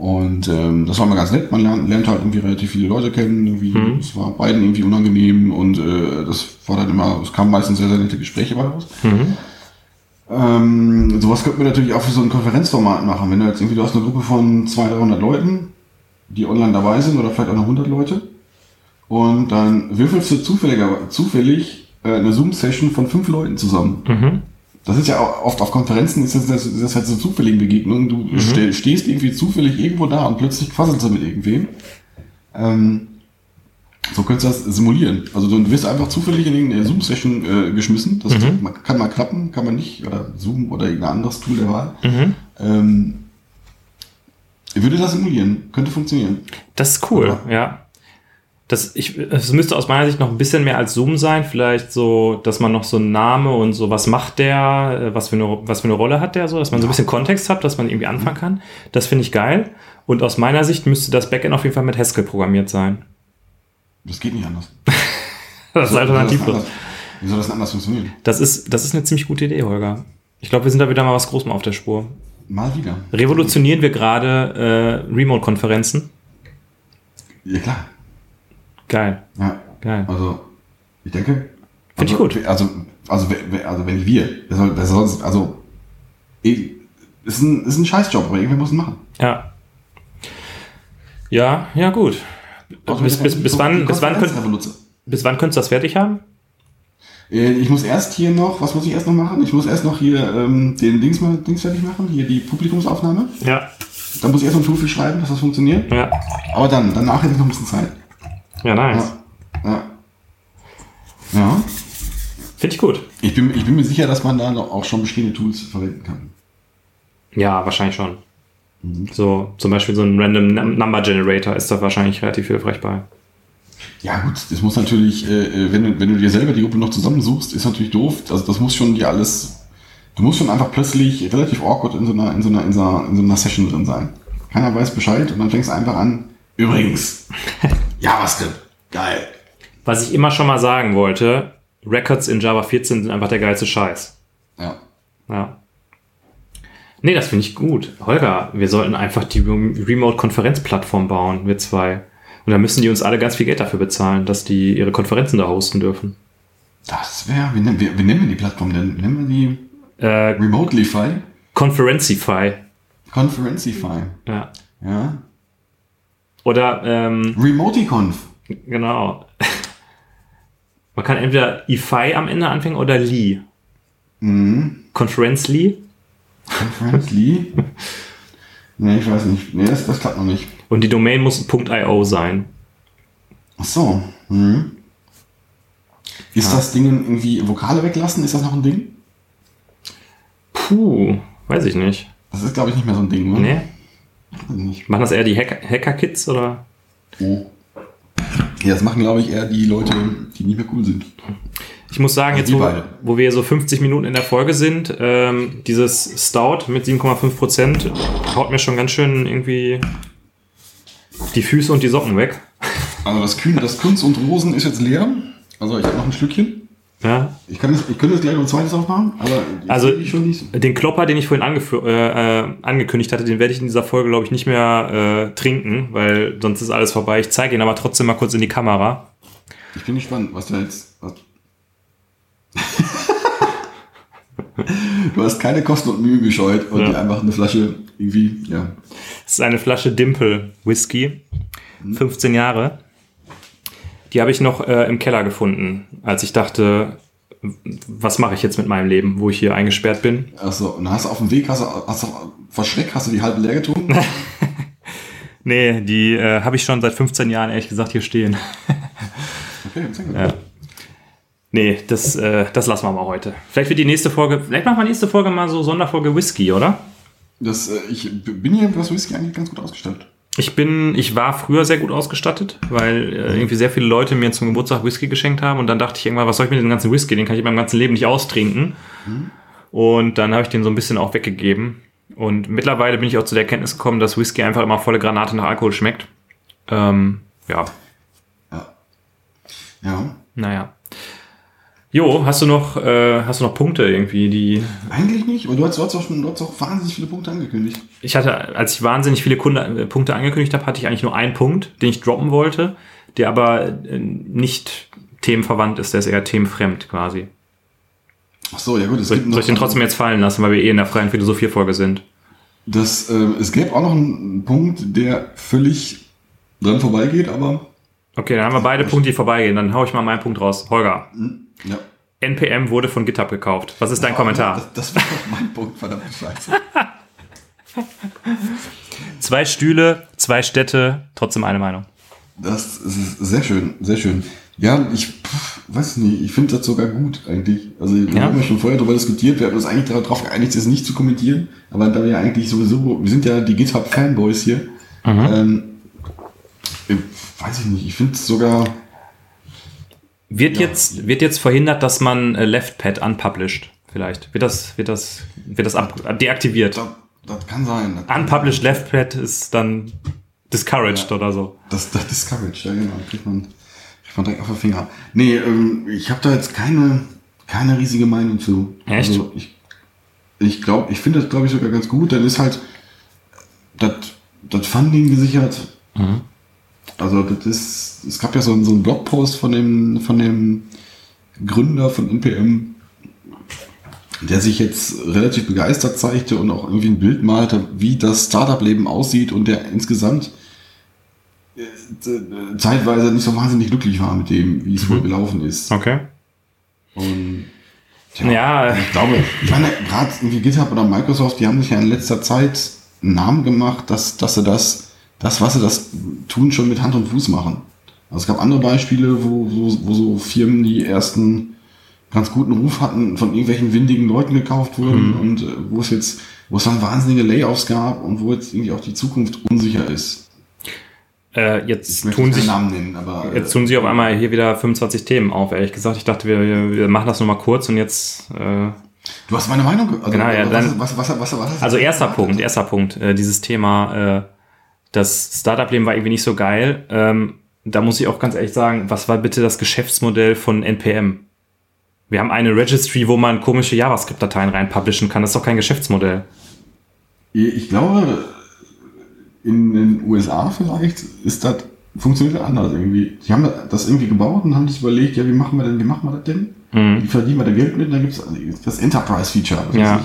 Und ähm, das war mal ganz nett. Man lernt, lernt halt irgendwie relativ viele Leute kennen. Irgendwie, Mhm. Es war beiden irgendwie unangenehm und äh, das war dann immer, es kamen meistens sehr, sehr nette Gespräche bei raus. Mhm. Ähm, sowas könnte man natürlich auch für so ein Konferenzformat machen. Wenn du jetzt irgendwie, du hast eine Gruppe von 200, 300 Leuten, die online dabei sind oder vielleicht auch noch 100 Leute und dann würfelst du zufälliger, zufällig äh, eine Zoom-Session von fünf Leuten zusammen. Mhm. Das ist ja oft auf Konferenzen, ist das, das, das ist halt so zufällige Begegnungen. Du ste stehst irgendwie zufällig irgendwo da und plötzlich quasselst du mit irgendwem. Ähm, so könntest du das simulieren. Also du wirst einfach zufällig in irgendeine Zoom-Session äh, geschmissen. Das Mhm. man, kann mal klappen, kann man nicht. Oder Zoom oder irgendein anderes Tool der Wahl. Mhm. Ähm, Würde das simulieren? Könnte funktionieren. Das ist cool, ja. Das, ich, es müsste aus meiner Sicht noch ein bisschen mehr als Zoom sein. Vielleicht so, dass man noch so einen Name und so, was macht der, äh, was für eine, was für eine Rolle hat der so, dass man so ein bisschen Kontext hat, dass man irgendwie anfangen kann. Das finde ich geil. Und aus meiner Sicht müsste das Backend auf jeden Fall mit Haskell programmiert sein. Das geht nicht anders. Das ist alternativlos. Wie soll das anders- Wie soll das denn anders funktionieren? Das ist, das ist eine ziemlich gute Idee, Holger. Ich glaube, wir sind da wieder mal was Großem auf der Spur. Mal wieder. Revolutionieren wir gerade äh, Remote-Konferenzen? Ja, klar. Geil, Ja. geil. Also, ich denke. Finde ich also, gut. Also, also, also wenn wir, wer soll, wer sonst, also, eh, ist ein, ist ein Scheißjob, aber irgendwer muss ihn machen. Ja. Ja, ja, gut. Also, Bis, bis, bis, wann, bis, wann könnt, bis wann könntest du das fertig haben? Äh, Ich muss erst hier noch, was muss ich erst noch machen? Ich muss erst noch hier ähm, den Dings mal Dings fertig machen, hier die Publikumsaufnahme. Ja. Dann muss ich erst noch ein für schreiben, dass das funktioniert. Ja. Aber dann, danach hätte ich noch ein bisschen Zeit. Ja, nice. Ja. Ja. Finde ich gut. Ich bin, ich bin mir sicher, dass man da auch schon bestehende Tools verwenden kann. Ja, wahrscheinlich schon. So, zum Beispiel so ein Random Num- Number Generator ist da wahrscheinlich relativ hilfreich bei. Ja gut, das muss natürlich, äh, äh, wenn, du, wenn du dir selber die Gruppe noch zusammensuchst, ist natürlich doof. Also das muss schon dir alles, du musst schon einfach plötzlich relativ awkward in so einer, in so einer, in so einer, in so einer Session drin sein. Keiner weiß Bescheid und dann fängst du einfach an. Übrigens, JavaScript, geil. Was ich immer schon mal sagen wollte, Records in Java 14 sind einfach der geilste Scheiß. Ja. Ja. Nee, das finde ich gut. Holger, wir sollten einfach die Rem- Remote-Konferenzplattform bauen, wir zwei. Und dann müssen die uns alle ganz viel Geld dafür bezahlen, dass die ihre Konferenzen da hosten dürfen. Das wäre, wie, nennen wir- wie nennen wir die Plattform denn? Nennen wir die Äh, Remotelyfy? Conferencify. Conferencify. Ja. Ja. Oder, ähm, Remoticonf. genau. Man kann entweder IFI am Ende anfangen oder Lee. Mhm. Conference Lee. Conferencely? nee, ich weiß nicht. Nee, das, das klappt noch nicht. Und die Domain muss .io sein. Ach so. Mhm. Ist das Ding irgendwie Vokale weglassen? Ist das noch ein Ding? Puh, weiß ich nicht. Das ist, glaube ich, nicht mehr so ein Ding, oder? Nee? Machen das eher die Hacker- Hacker-Kids oder? Oh. Ja, das machen, glaube ich, eher die Leute, die nicht mehr cool sind. Ich muss sagen, Also jetzt wo, wo wir so 50 Minuten in der Folge sind, ähm, dieses Stout mit 7,5 Prozent haut mir schon ganz schön irgendwie die Füße und die Socken weg. Also das, Kühn, das Kunst und Rosen ist jetzt leer. Also ich habe noch ein Stückchen. Ja. Ich, kann das, ich könnte jetzt gleich noch ein zweites aufmachen, aber Also den Klopper, den ich vorhin äh, äh, angekündigt hatte, den werde ich in dieser Folge, glaube ich, nicht mehr äh, trinken, weil sonst ist alles vorbei. Ich zeige ihn aber trotzdem mal kurz in die Kamera. Ich bin gespannt, was du jetzt. Was du hast keine Kosten und Mühe gescheut und Ja. dir einfach eine Flasche irgendwie, ja. Das ist eine Flasche Dimple Whisky, 15 Jahre. Die habe ich noch äh, im Keller gefunden, als ich dachte, was mache ich jetzt mit meinem Leben, wo ich hier eingesperrt bin. Achso, und hast du auf dem Weg, hast du, hast du vor Schreck, hast du die halbe leer getrunken? Nee, die äh, habe ich schon seit 15 Jahren ehrlich gesagt hier stehen. Okay, mal. Ja. Nee, das, äh, das lassen wir mal heute. Vielleicht wird die nächste Folge, vielleicht machen wir nächste Folge mal so Sonderfolge Whisky, oder? Das, äh, ich bin hier, was Whisky eigentlich ganz gut ausgestattet. Ich bin, ich war früher sehr gut ausgestattet, weil äh, irgendwie sehr viele Leute mir zum Geburtstag Whisky geschenkt haben und dann dachte ich irgendwann, was soll ich mit dem ganzen Whisky? Den kann ich in meinem ganzen Leben nicht austrinken. Und dann habe ich den so ein bisschen auch weggegeben. Und mittlerweile bin ich auch zu der Erkenntnis gekommen, dass Whisky einfach immer volle Granate nach Alkohol schmeckt. Ähm, ja, Ja. naja. Jo, hast du noch, äh, hast du noch Punkte irgendwie, die Eigentlich nicht, aber du hast, du hast, auch schon, du hast auch wahnsinnig viele Punkte angekündigt. ich hatte, als ich wahnsinnig viele Kunde, äh, Punkte angekündigt habe, hatte ich eigentlich nur einen Punkt, den ich droppen wollte, der aber äh, nicht themenverwandt ist, der ist eher themenfremd quasi. Ach so, ja gut, es Soll, gibt soll ich den trotzdem jetzt fallen lassen, weil wir eh in der freien Philosophiefolge sind? Das, ähm, es gäbe auch noch einen Punkt, der völlig dran vorbeigeht, aber Okay, dann haben wir beide Punkte, die vorbeigehen. Dann hau ich mal meinen Punkt raus. Holger, hm, ja. NPM wurde von GitHub gekauft. Was ist dein Kommentar? Das, das war mein Punkt, verdammte Scheiße. Zwei Stühle, zwei Städte, trotzdem eine Meinung. Das ist sehr schön, sehr schön. Ja, ich pff, weiß nicht, ich finde das sogar gut eigentlich. Also wir Ja. haben ja schon vorher darüber diskutiert, wir haben uns eigentlich darauf geeinigt, es nicht zu kommentieren, aber da wir ja eigentlich sowieso, wir sind ja die GitHub-Fanboys hier, ähm, äh, weiß ich nicht, ich finde es sogar, Wird, Ja. jetzt, wird jetzt verhindert, dass man äh, LeftPad unpublished? Vielleicht. Wird das, wird das, wird das ab, deaktiviert? das, das kann sein. Das, Unpublished LeftPad ist dann discouraged oder so. Das, das Discourage, ja genau, kriegt man, kriegt man direkt auf den Finger. Nee, ähm, ich habe da jetzt keine, keine riesige Meinung zu. Echt? Also ich ich glaube, ich finde das glaube ich sogar ganz gut. Dann ist halt das, das Funding gesichert. Also das ist, es gab ja so, einen- so einen Blogpost von dem, von dem Gründer von NPM, der sich jetzt relativ begeistert zeigte und auch irgendwie ein Bild malte, wie das Startup-Leben aussieht und der insgesamt äh, zeitweise nicht so wahnsinnig glücklich war mit dem, wie es wohl gelaufen ist. Okay. Und Ja, ich glaube, ich meine, gerade irgendwie GitHub oder Microsoft, die haben sich ja in letzter Zeit einen Namen gemacht, dass, dass sie das, das, was sie das tun, schon mit Hand und Fuß machen. Also es gab andere Beispiele, wo, wo, wo so Firmen die ersten ganz guten Ruf hatten, von irgendwelchen windigen Leuten gekauft wurden und äh, wo es jetzt, wo es dann wahnsinnige Layoffs gab und wo jetzt irgendwie auch die Zukunft unsicher ist. äh, jetzt möchte tun sich, nennen, aber äh, jetzt tun sich auf einmal hier wieder 25 Themen auf. Ehrlich gesagt, ich dachte, wir, wir- machen das nur mal kurz und jetzt. Äh, du hast meine Meinung. Also, Genau, ja, was, dann- was, was, was, was, was, also erster Punkt, erster Punkt, äh, dieses Thema, äh, das Startup-Leben war irgendwie nicht so geil. Ähm, da muss ich auch ganz ehrlich sagen, was war bitte das Geschäftsmodell von NPM? Wir haben eine Registry, wo man komische JavaScript-Dateien reinpublishen kann. Das ist doch kein Geschäftsmodell. Ich glaube, in den USA vielleicht ist das funktioniert das anders irgendwie. Die haben das irgendwie gebaut und haben sich überlegt, ja, wie machen wir denn, wie machen wir das denn? Wie verdienen wir da Geld mit? Da gibt es das Enterprise-Feature. Ja.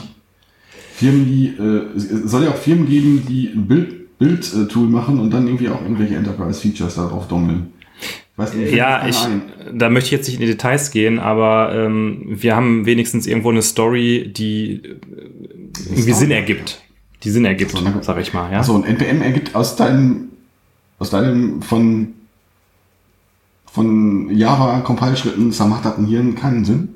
Firmen, die, äh, es soll ja auch Firmen geben, die ein Bild, Bild-Tool machen und dann irgendwie auch irgendwelche Enterprise-Features darauf fällt Ja, ich, ein. da möchte ich jetzt nicht in die Details gehen, aber ähm, wir haben wenigstens irgendwo eine Story, die äh, irgendwie Story? Sinn ergibt. Die Sinn ergibt, So, na- sag ich mal. Ja? Achso, und NPM ergibt aus deinem, aus deinem von, von Java-Compile-Schritten zermachterten Hirn keinen Sinn?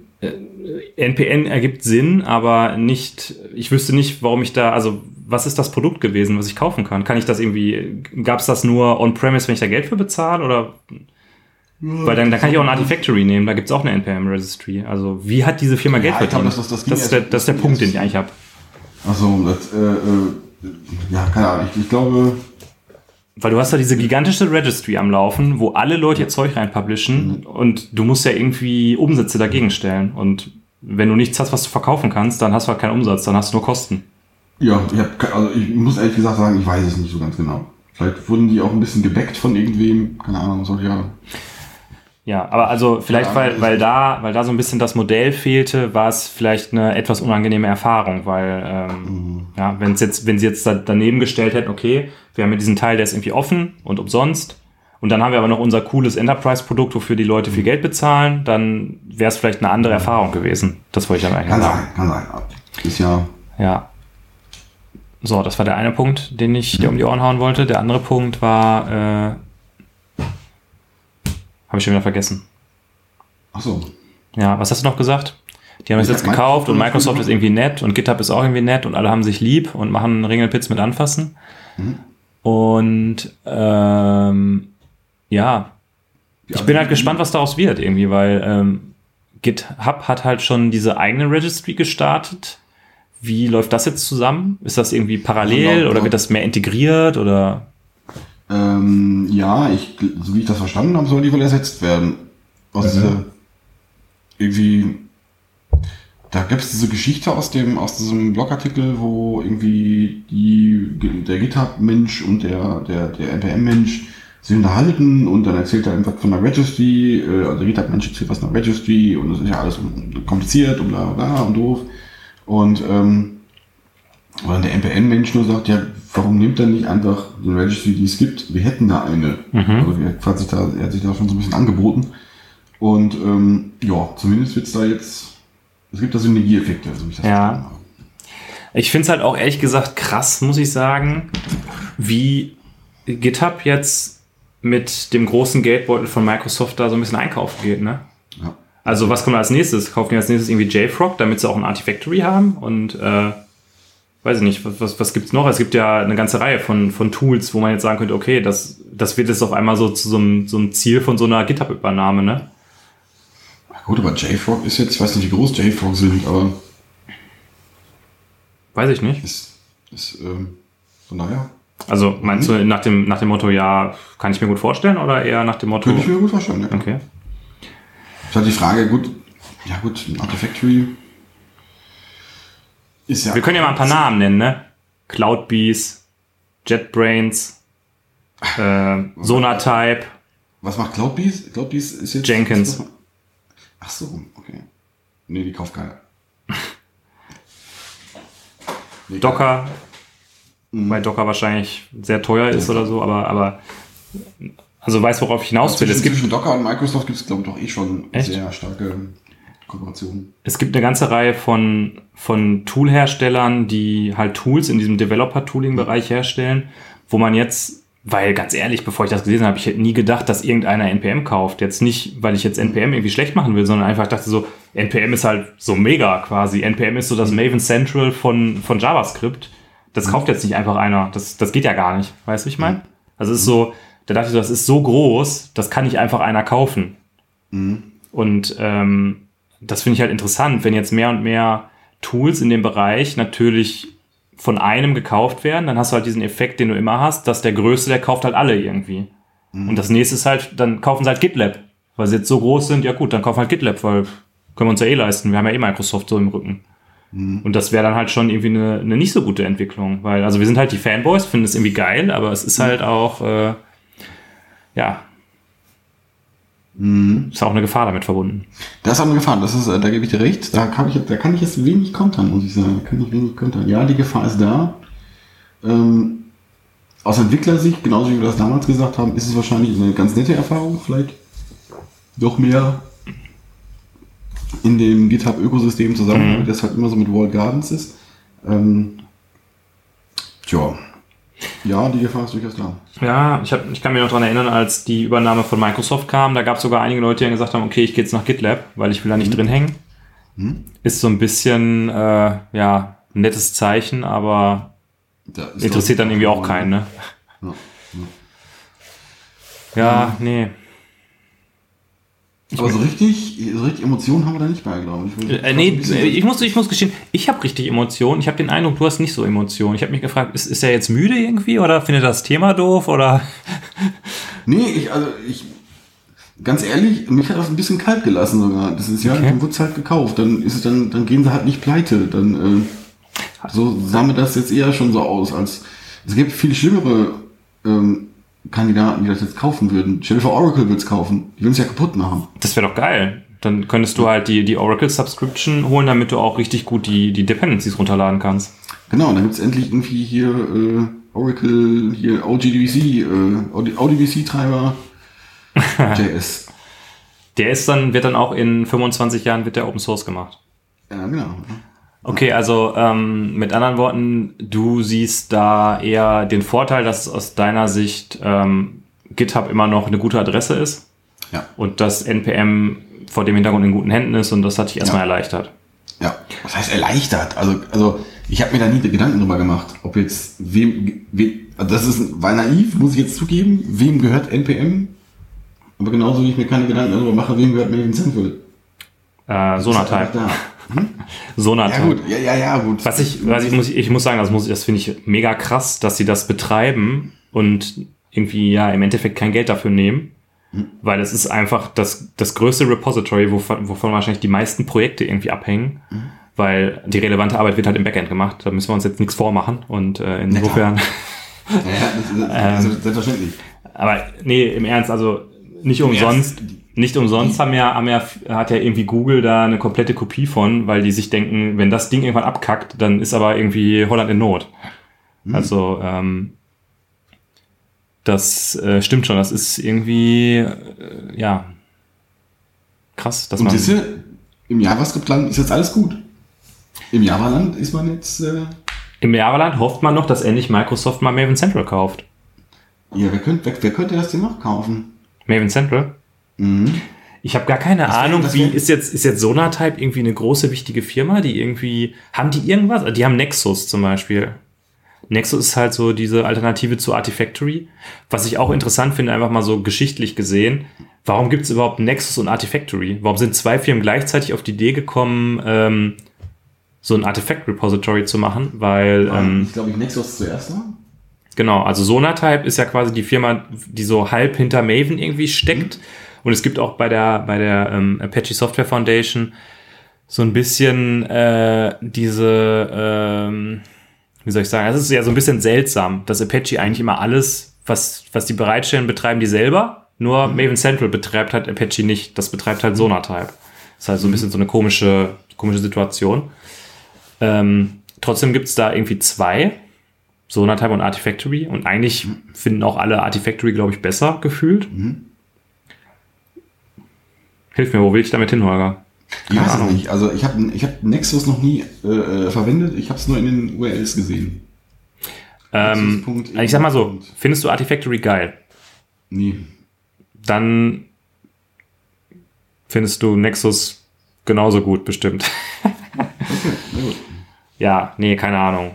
NPN ergibt Sinn, aber nicht, ich wüsste nicht, warum ich da, also was ist das Produkt gewesen, was ich kaufen kann? Kann ich das irgendwie, gab es das nur on-premise, wenn ich da Geld für bezahle oder? Weil dann, dann kann ich auch ein Artifactory nehmen, da gibt's auch eine NPM-Registry. Also wie hat diese Firma Geld glaub, verdient? das- das- das das, ist der, das ist der Punkt, den ich eigentlich habe. Achso, das, äh, äh, ja, keine Ahnung, ich, ich glaube, Weil du hast da diese gigantische Registry am Laufen, wo alle Leute ihr Zeug reinpublishen und du musst ja irgendwie Umsätze dagegen stellen. Und wenn du nichts hast, was du verkaufen kannst, dann hast du halt keinen Umsatz, dann hast du nur Kosten. ja, ich, hab, also ich muss ehrlich gesagt sagen, ich weiß es nicht so ganz genau. Vielleicht wurden die auch ein bisschen gebackt von irgendwem, keine Ahnung, soll ja. Ja, aber also vielleicht, Ja, weil, weil, da, weil da so ein bisschen das Modell fehlte, war es vielleicht eine etwas unangenehme Erfahrung, weil ähm, ja, wenn es jetzt, wenn sie jetzt da daneben gestellt hätten, okay, wir haben ja diesen Teil, der ist irgendwie offen und umsonst, und dann haben wir aber noch unser cooles Enterprise-Produkt, wofür die Leute viel Geld bezahlen, dann wäre es vielleicht eine andere Erfahrung gewesen. Das wollte ich dann eigentlich Kann sagen. sein, kann sein. Ist ja, Ja. So, das war der eine Punkt, den ich dir um die Ohren hauen wollte. Der andere Punkt war, äh, habe ich schon wieder vergessen. achso. Ja, was hast du noch gesagt? Die haben es jetzt gekauft und Microsoft ist irgendwie nett und GitHub ist auch irgendwie nett und alle haben sich lieb und machen Ringelpitz mit anfassen. Und ähm, ja, ich bin halt gespannt, was daraus wird irgendwie, weil ähm, GitHub hat halt schon diese eigene Registry gestartet. Wie läuft das jetzt zusammen? Ist das irgendwie parallel Also laut- oder wird das mehr integriert oder? Ähm, ja, ich, so wie ich das verstanden habe, soll die wohl ersetzt werden. Aus dieser, irgendwie, da gibt es diese Geschichte aus dem, aus diesem Blogartikel, wo irgendwie die, der GitHub-Mensch und der, der, der NPM-Mensch sich unterhalten und dann erzählt er irgendwas von der Registry, äh, also der GitHub-Mensch erzählt was von der Registry und das ist ja alles kompliziert und bla bla und doof. Und ähm, dann der NPM-Mensch nur sagt, ja, warum nimmt er nicht einfach die Registry, die es gibt? Wir hätten da eine. Also er hat sich da, er hat sich da schon so ein bisschen angeboten. Und ähm, ja, zumindest wird's da jetzt, es gibt da Synergieeffekte, so wie ich das Ja. Ich finde es halt auch ehrlich gesagt krass, muss ich sagen, wie GitHub jetzt mit dem großen Geldbeutel von Microsoft da so ein bisschen einkaufen geht, ne? Ja. Also was kommt als nächstes? Kaufen die als nächstes irgendwie JFrog, damit sie auch ein Artifactory haben und äh, weiß ich nicht, was, was, was gibt's noch? Es gibt ja eine ganze Reihe von, von Tools, wo man jetzt sagen könnte, okay, das, das wird jetzt auf einmal so zu so einem, so einem Ziel von so einer GitHub-Übernahme, ne? Gut, aber JFrog ist jetzt, ich weiß nicht, wie groß JFrog sind, aber Weiß ich nicht. ist, ist ähm, von daher Also meinst du nach dem, nach dem Motto, ja, kann ich mir gut vorstellen oder eher nach dem Motto, könnte ich mir gut vorstellen. Ja. okay. Ich hatte die Frage, gut, ja gut, ein Artifactory ist ja. Wir können ja mal ein paar Namen nennen, ne? Cloudbees, JetBrains, äh, Sonatype. Was macht Cloudbees? Cloudbees ist jetzt. Jenkins. Ach so, okay. Nee, die kauft keiner. Nee, Docker, Mhm. weil Docker wahrscheinlich sehr teuer ist oder so, aber, aber also weiß, worauf ich hinaus will. Zwischen, Es gibt, zwischen Docker und Microsoft gibt es, glaube ich, doch eh schon Echt? sehr starke Kooperationen. es gibt eine ganze Reihe von, von Toolherstellern, die halt Tools in diesem Developer-Tooling-Bereich herstellen, wo man jetzt, weil ganz ehrlich, bevor ich das gelesen habe, ich hätte nie gedacht, dass irgendeiner NPM kauft. Jetzt nicht, weil ich jetzt NPM irgendwie schlecht machen will, sondern einfach dachte so, NPM ist halt so mega quasi. NPM ist so das Maven Central von, von JavaScript. Das kauft jetzt nicht einfach einer. Das, das geht ja gar nicht. Weißt du, wie ich meine? Also es ist so, da dachte ich so, das ist so groß, das kann nicht einfach einer kaufen. Und ähm, das finde ich halt interessant, wenn jetzt mehr und mehr Tools in dem Bereich natürlich von einem gekauft werden, dann hast du halt diesen Effekt, den du immer hast, dass der Größte, der kauft halt alle irgendwie. Und das nächste ist halt, dann kaufen sie halt GitLab. Weil sie jetzt so groß sind, ja gut, dann kaufen halt GitLab, weil können wir uns ja eh leisten. Wir haben ja eh Microsoft so im Rücken. Und das wäre dann halt schon irgendwie eine, eine nicht so gute Entwicklung, weil, also wir sind halt die Fanboys, finden es irgendwie geil, aber es ist halt auch, äh, ja, ist auch eine Gefahr damit verbunden. Das ist auch eine Gefahr, das ist, äh, da gebe ich dir recht. Da kann ich, da kann ich jetzt wenig kontern, muss ich sagen. Da kann ich wenig kontern. Ja, die Gefahr ist da. Ähm, aus Entwicklersicht, genauso wie wir das damals gesagt haben, ist es wahrscheinlich eine ganz nette Erfahrung, vielleicht doch mehr in dem GitHub-Ökosystem zusammen, Mhm. das halt immer so mit Walled Gardens ist. Ähm, tja. Ja, die Gefahr ist durchaus da. Ja, ich, hab, ich kann mich noch dran erinnern, als die Übernahme von Microsoft kam, da gab es sogar einige Leute, die gesagt haben, okay, ich gehe jetzt nach GitLab, weil ich will da nicht drin hängen. Ist so ein bisschen, äh, ja, ein nettes Zeichen, aber Da interessiert dann irgendwie auch keinen, ne? Ja. Ja, nee. Aber so richtig, so richtig Emotionen haben wir da nicht bei, glaube ich. Äh, nee, ich muss, ich muss gestehen, ich habe richtig Emotionen. Ich habe den Eindruck, du hast nicht so Emotionen. Ich habe mich gefragt, ist, ist er jetzt müde irgendwie oder findet er das Thema doof oder? Nee, ich, also ich, ganz ehrlich, mich hat das ein bisschen kalt gelassen sogar. Das ist ja, Okay. dann wird's halt gekauft. Dann ist es dann, dann gehen sie halt nicht pleite. Dann, äh, so sah mir das jetzt eher schon so aus, als es gibt viel schlimmere ähm, Kandidaten, die das jetzt kaufen würden. Stell dir vor, Oracle wird's kaufen. Die würden es ja kaputt machen. Das wäre doch geil. Dann könntest du halt die, die Oracle Subscription holen, damit du auch richtig gut die, die Dependencies runterladen kannst. Genau, dann gibt's endlich irgendwie hier äh, Oracle, hier OGDBC, äh, ODBC-Treiber, JS. Der ist dann, wird dann auch in 25 Jahren wird der Open Source gemacht. Ja, genau. Okay, also ähm, mit anderen Worten, du siehst da eher den Vorteil, dass aus deiner Sicht ähm, GitHub immer noch eine gute Adresse ist Ja. und dass NPM vor dem Hintergrund in guten Händen ist und das hat dich erstmal Ja. erleichtert. Ja, was heißt erleichtert? Also, also ich habe mir da nie Gedanken drüber gemacht, ob jetzt wem, wem also das ist war naiv, muss ich jetzt zugeben, wem gehört NPM? Aber genauso wie ich mir keine Gedanken darüber mache, wem gehört Maven Central. Äh, Sonatype. Da. Sonatype. Ja gut, ja, ja, ja, gut. Was ich, was ich muss, ich muss sagen, das muss, das finde ich mega krass, dass sie das betreiben und irgendwie ja im Endeffekt kein Geld dafür nehmen, weil es ist einfach das, das größte Repository, wovon, wovon wahrscheinlich die meisten Projekte irgendwie abhängen, weil die relevante Arbeit wird halt im Backend gemacht. Da müssen wir uns jetzt nichts vormachen und äh, insofern. Ja, das ist, das Ähm. selbstverständlich. Aber nee, im Ernst, also nicht umsonst, nicht umsonst haben ja, haben ja, hat ja irgendwie Google da eine komplette Kopie von, weil die sich denken, wenn das Ding irgendwann abkackt, dann ist aber irgendwie Holland in Not. Also, ähm, das äh, stimmt schon, das ist irgendwie, äh, ja, krass, dass Und man. siehst du, im JavaScript-Land ist jetzt alles gut. Im Java-Land ist man jetzt, äh, Im Java-Land hofft man noch, dass endlich Microsoft mal Maven Central kauft. Ja, wer könnte, wer, wer könnte das denn noch kaufen? Maven Central? Mhm. Ich habe gar keine wär- Ahnung, das wie ist jetzt ist jetzt Sonatype irgendwie eine große wichtige Firma, die irgendwie haben die irgendwas? Die haben Nexus zum Beispiel. Nexus ist halt so diese Alternative zu Artifactory. Was ich auch interessant finde, einfach mal so geschichtlich gesehen. Warum gibt es überhaupt Nexus und Artifactory? Warum sind zwei Firmen gleichzeitig auf die Idee gekommen, ähm, so ein Artifact-Repository zu machen? Weil ähm, ich glaube, ich Nexus zuerst war. Genau, also Sonatype ist ja quasi die Firma, die so halb hinter Maven irgendwie steckt. Und es gibt auch bei der, bei der ähm, Apache Software Foundation so ein bisschen äh, diese, ähm, wie soll ich sagen, es ist ja so ein bisschen seltsam, dass Apache eigentlich immer alles, was, was die bereitstellen, betreiben die selber. Nur Maven Central betreibt halt Apache nicht. Das betreibt halt Sonatype. Das ist halt so ein bisschen so eine komische, komische Situation. Ähm, trotzdem gibt es da irgendwie zwei. Sonatype und Artifactory. Und eigentlich finden auch alle Artifactory, glaube ich, besser gefühlt. Hilf mir, wo will ich damit hin, Holger? Ich weiß es Ahnung. nicht. Also ich habe ich hab Nexus noch nie äh, äh, verwendet. Ich habe es nur in den URLs gesehen. Ähm, ich sag mal so, findest du Artifactory geil? Nie. Dann findest du Nexus genauso gut, bestimmt. Na gut. Ja, nee, keine Ahnung.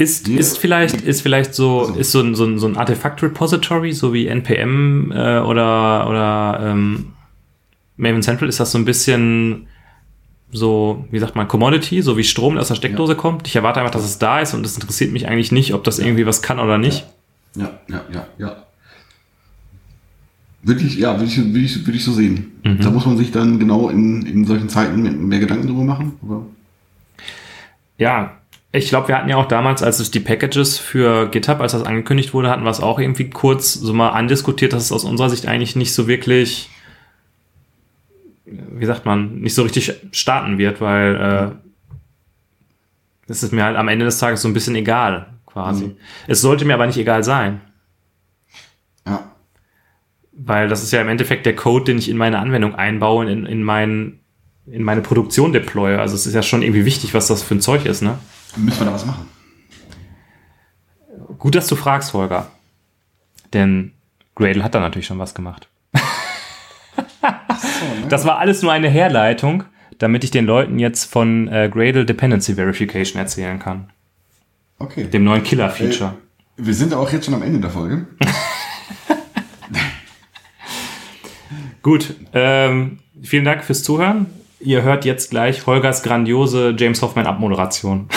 Ist, Die- ist vielleicht, ist vielleicht so, Also- ist so ein, so ein, so ein Artefakt-Repository, so wie NPM äh, oder, oder ähm, Maven Central, ist das so ein bisschen so, wie sagt man, Commodity, so wie Strom, der aus der Steckdose kommt. Ich erwarte einfach, dass es da ist und es interessiert mich eigentlich nicht, ob das irgendwie was kann oder nicht. Ja, ja, ja, ja. Wirklich, ja, würde ich, würde ich, würde ich so sehen. Mhm. Da muss man sich dann genau in, in solchen Zeiten mehr Gedanken drüber machen. Aber Ja, ich glaube, wir hatten ja auch damals, als es die Packages für GitHub, als das angekündigt wurde, hatten wir es auch irgendwie kurz so mal andiskutiert, dass es aus unserer Sicht eigentlich nicht so wirklich, wie sagt man, nicht so richtig starten wird, weil äh, es ist mir halt am Ende des Tages so ein bisschen egal, quasi. Mhm. Es sollte mir aber nicht egal sein, ja, weil das ist ja im Endeffekt der Code, den ich in meine Anwendung einbaue und in, in, mein, in meine Produktion deploye. Also es ist ja schon irgendwie wichtig, was das für ein Zeug ist, ne? Müssen wir da was machen. Gut, dass du fragst, Holger. Denn Gradle hat da natürlich schon was gemacht. Das war alles nur eine Herleitung, damit ich den Leuten jetzt von äh, Gradle Dependency Verification erzählen kann. Okay. Dem neuen Killer-Feature. Wir sind auch jetzt schon am Ende der Folge. Gut, ähm, vielen Dank fürs Zuhören. Ihr hört jetzt gleich Holgers grandiose James Hoffman Abmoderation.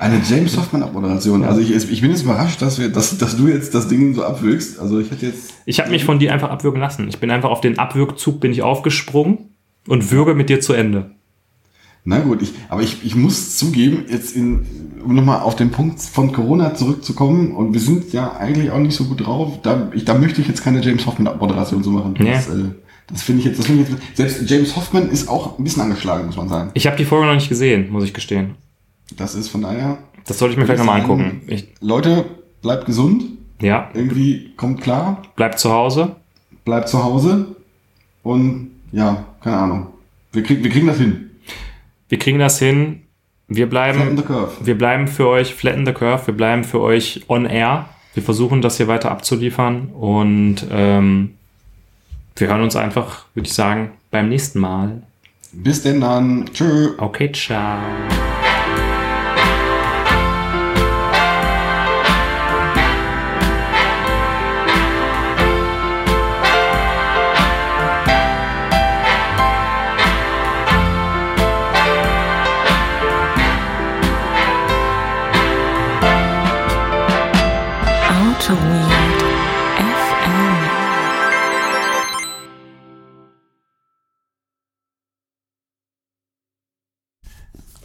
Eine James Hoffman Abmoderation. Also ich, ich bin jetzt überrascht, dass, wir, dass, dass du jetzt das Ding so abwürgst. Also ich hätte jetzt. Ich habe mich von dir einfach abwürgen lassen. Ich bin einfach auf den Abwürgzug bin ich aufgesprungen und würge mit dir zu Ende. Na gut, ich, aber ich, ich muss zugeben, jetzt in, um nochmal auf den Punkt von Corona zurückzukommen, und wir sind ja eigentlich auch nicht so gut drauf, da, ich, da möchte ich jetzt keine James Hoffman-Moderation so machen. Nee. Das, äh, das finde ich jetzt, das finde ich jetzt, selbst James Hoffman ist auch ein bisschen angeschlagen, muss man sagen. Ich habe die Folge noch nicht gesehen, muss ich gestehen. Das ist von daher, Das sollte ich mir vielleicht nochmal angucken. Ich, Leute, bleibt gesund, ja, irgendwie kommt klar, bleib zu Hause. bleibt zu Hause und ja, keine Ahnung. Wir, krieg, wir kriegen das hin. Wir kriegen das hin. Wir bleiben, the curve. wir bleiben für euch flatten the curve. Wir bleiben für euch on air. Wir versuchen das hier weiter abzuliefern und ähm, wir hören uns einfach, würde ich sagen, beim nächsten Mal. Bis denn dann. Tschö. Okay, ciao.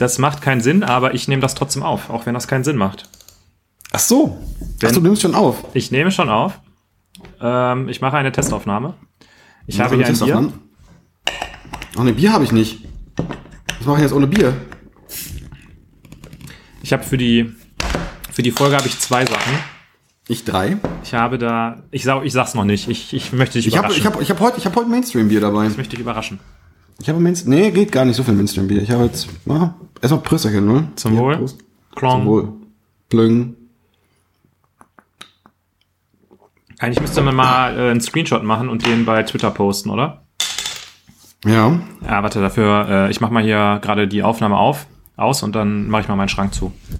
Das macht keinen Sinn, aber ich nehme das trotzdem auf, auch wenn das keinen Sinn macht. Ach so. Ach, du nimmst schon auf. Ich nehme schon auf. Ähm, ich mache eine Testaufnahme. Ich habe hier ein Bier. Ach ne, Bier habe ich nicht. Was mache ich jetzt ohne Bier? Ich habe für die, für die Folge habe ich zwei Sachen. Ich drei. Ich habe da, ich, sag, ich sag's noch nicht. Ich, ich möchte dich Ich habe überraschen. ich hab, ich hab heute, ich hab heute Mainstream-Bier dabei. ich möchte dich überraschen. Ich habe Mainstream. Nee, geht gar nicht so viel Mainstream-Bier. Ich habe jetzt. Ah, erstmal Prösterchen, ne? Zum Wohl. Klong. Zum Wohl. Plüng. Eigentlich müsste man mal äh, einen Screenshot machen und den bei Twitter posten, oder? Ja. Ja, warte, dafür, äh, ich mache mal hier gerade die Aufnahme auf, aus und dann mache ich mal meinen Schrank zu.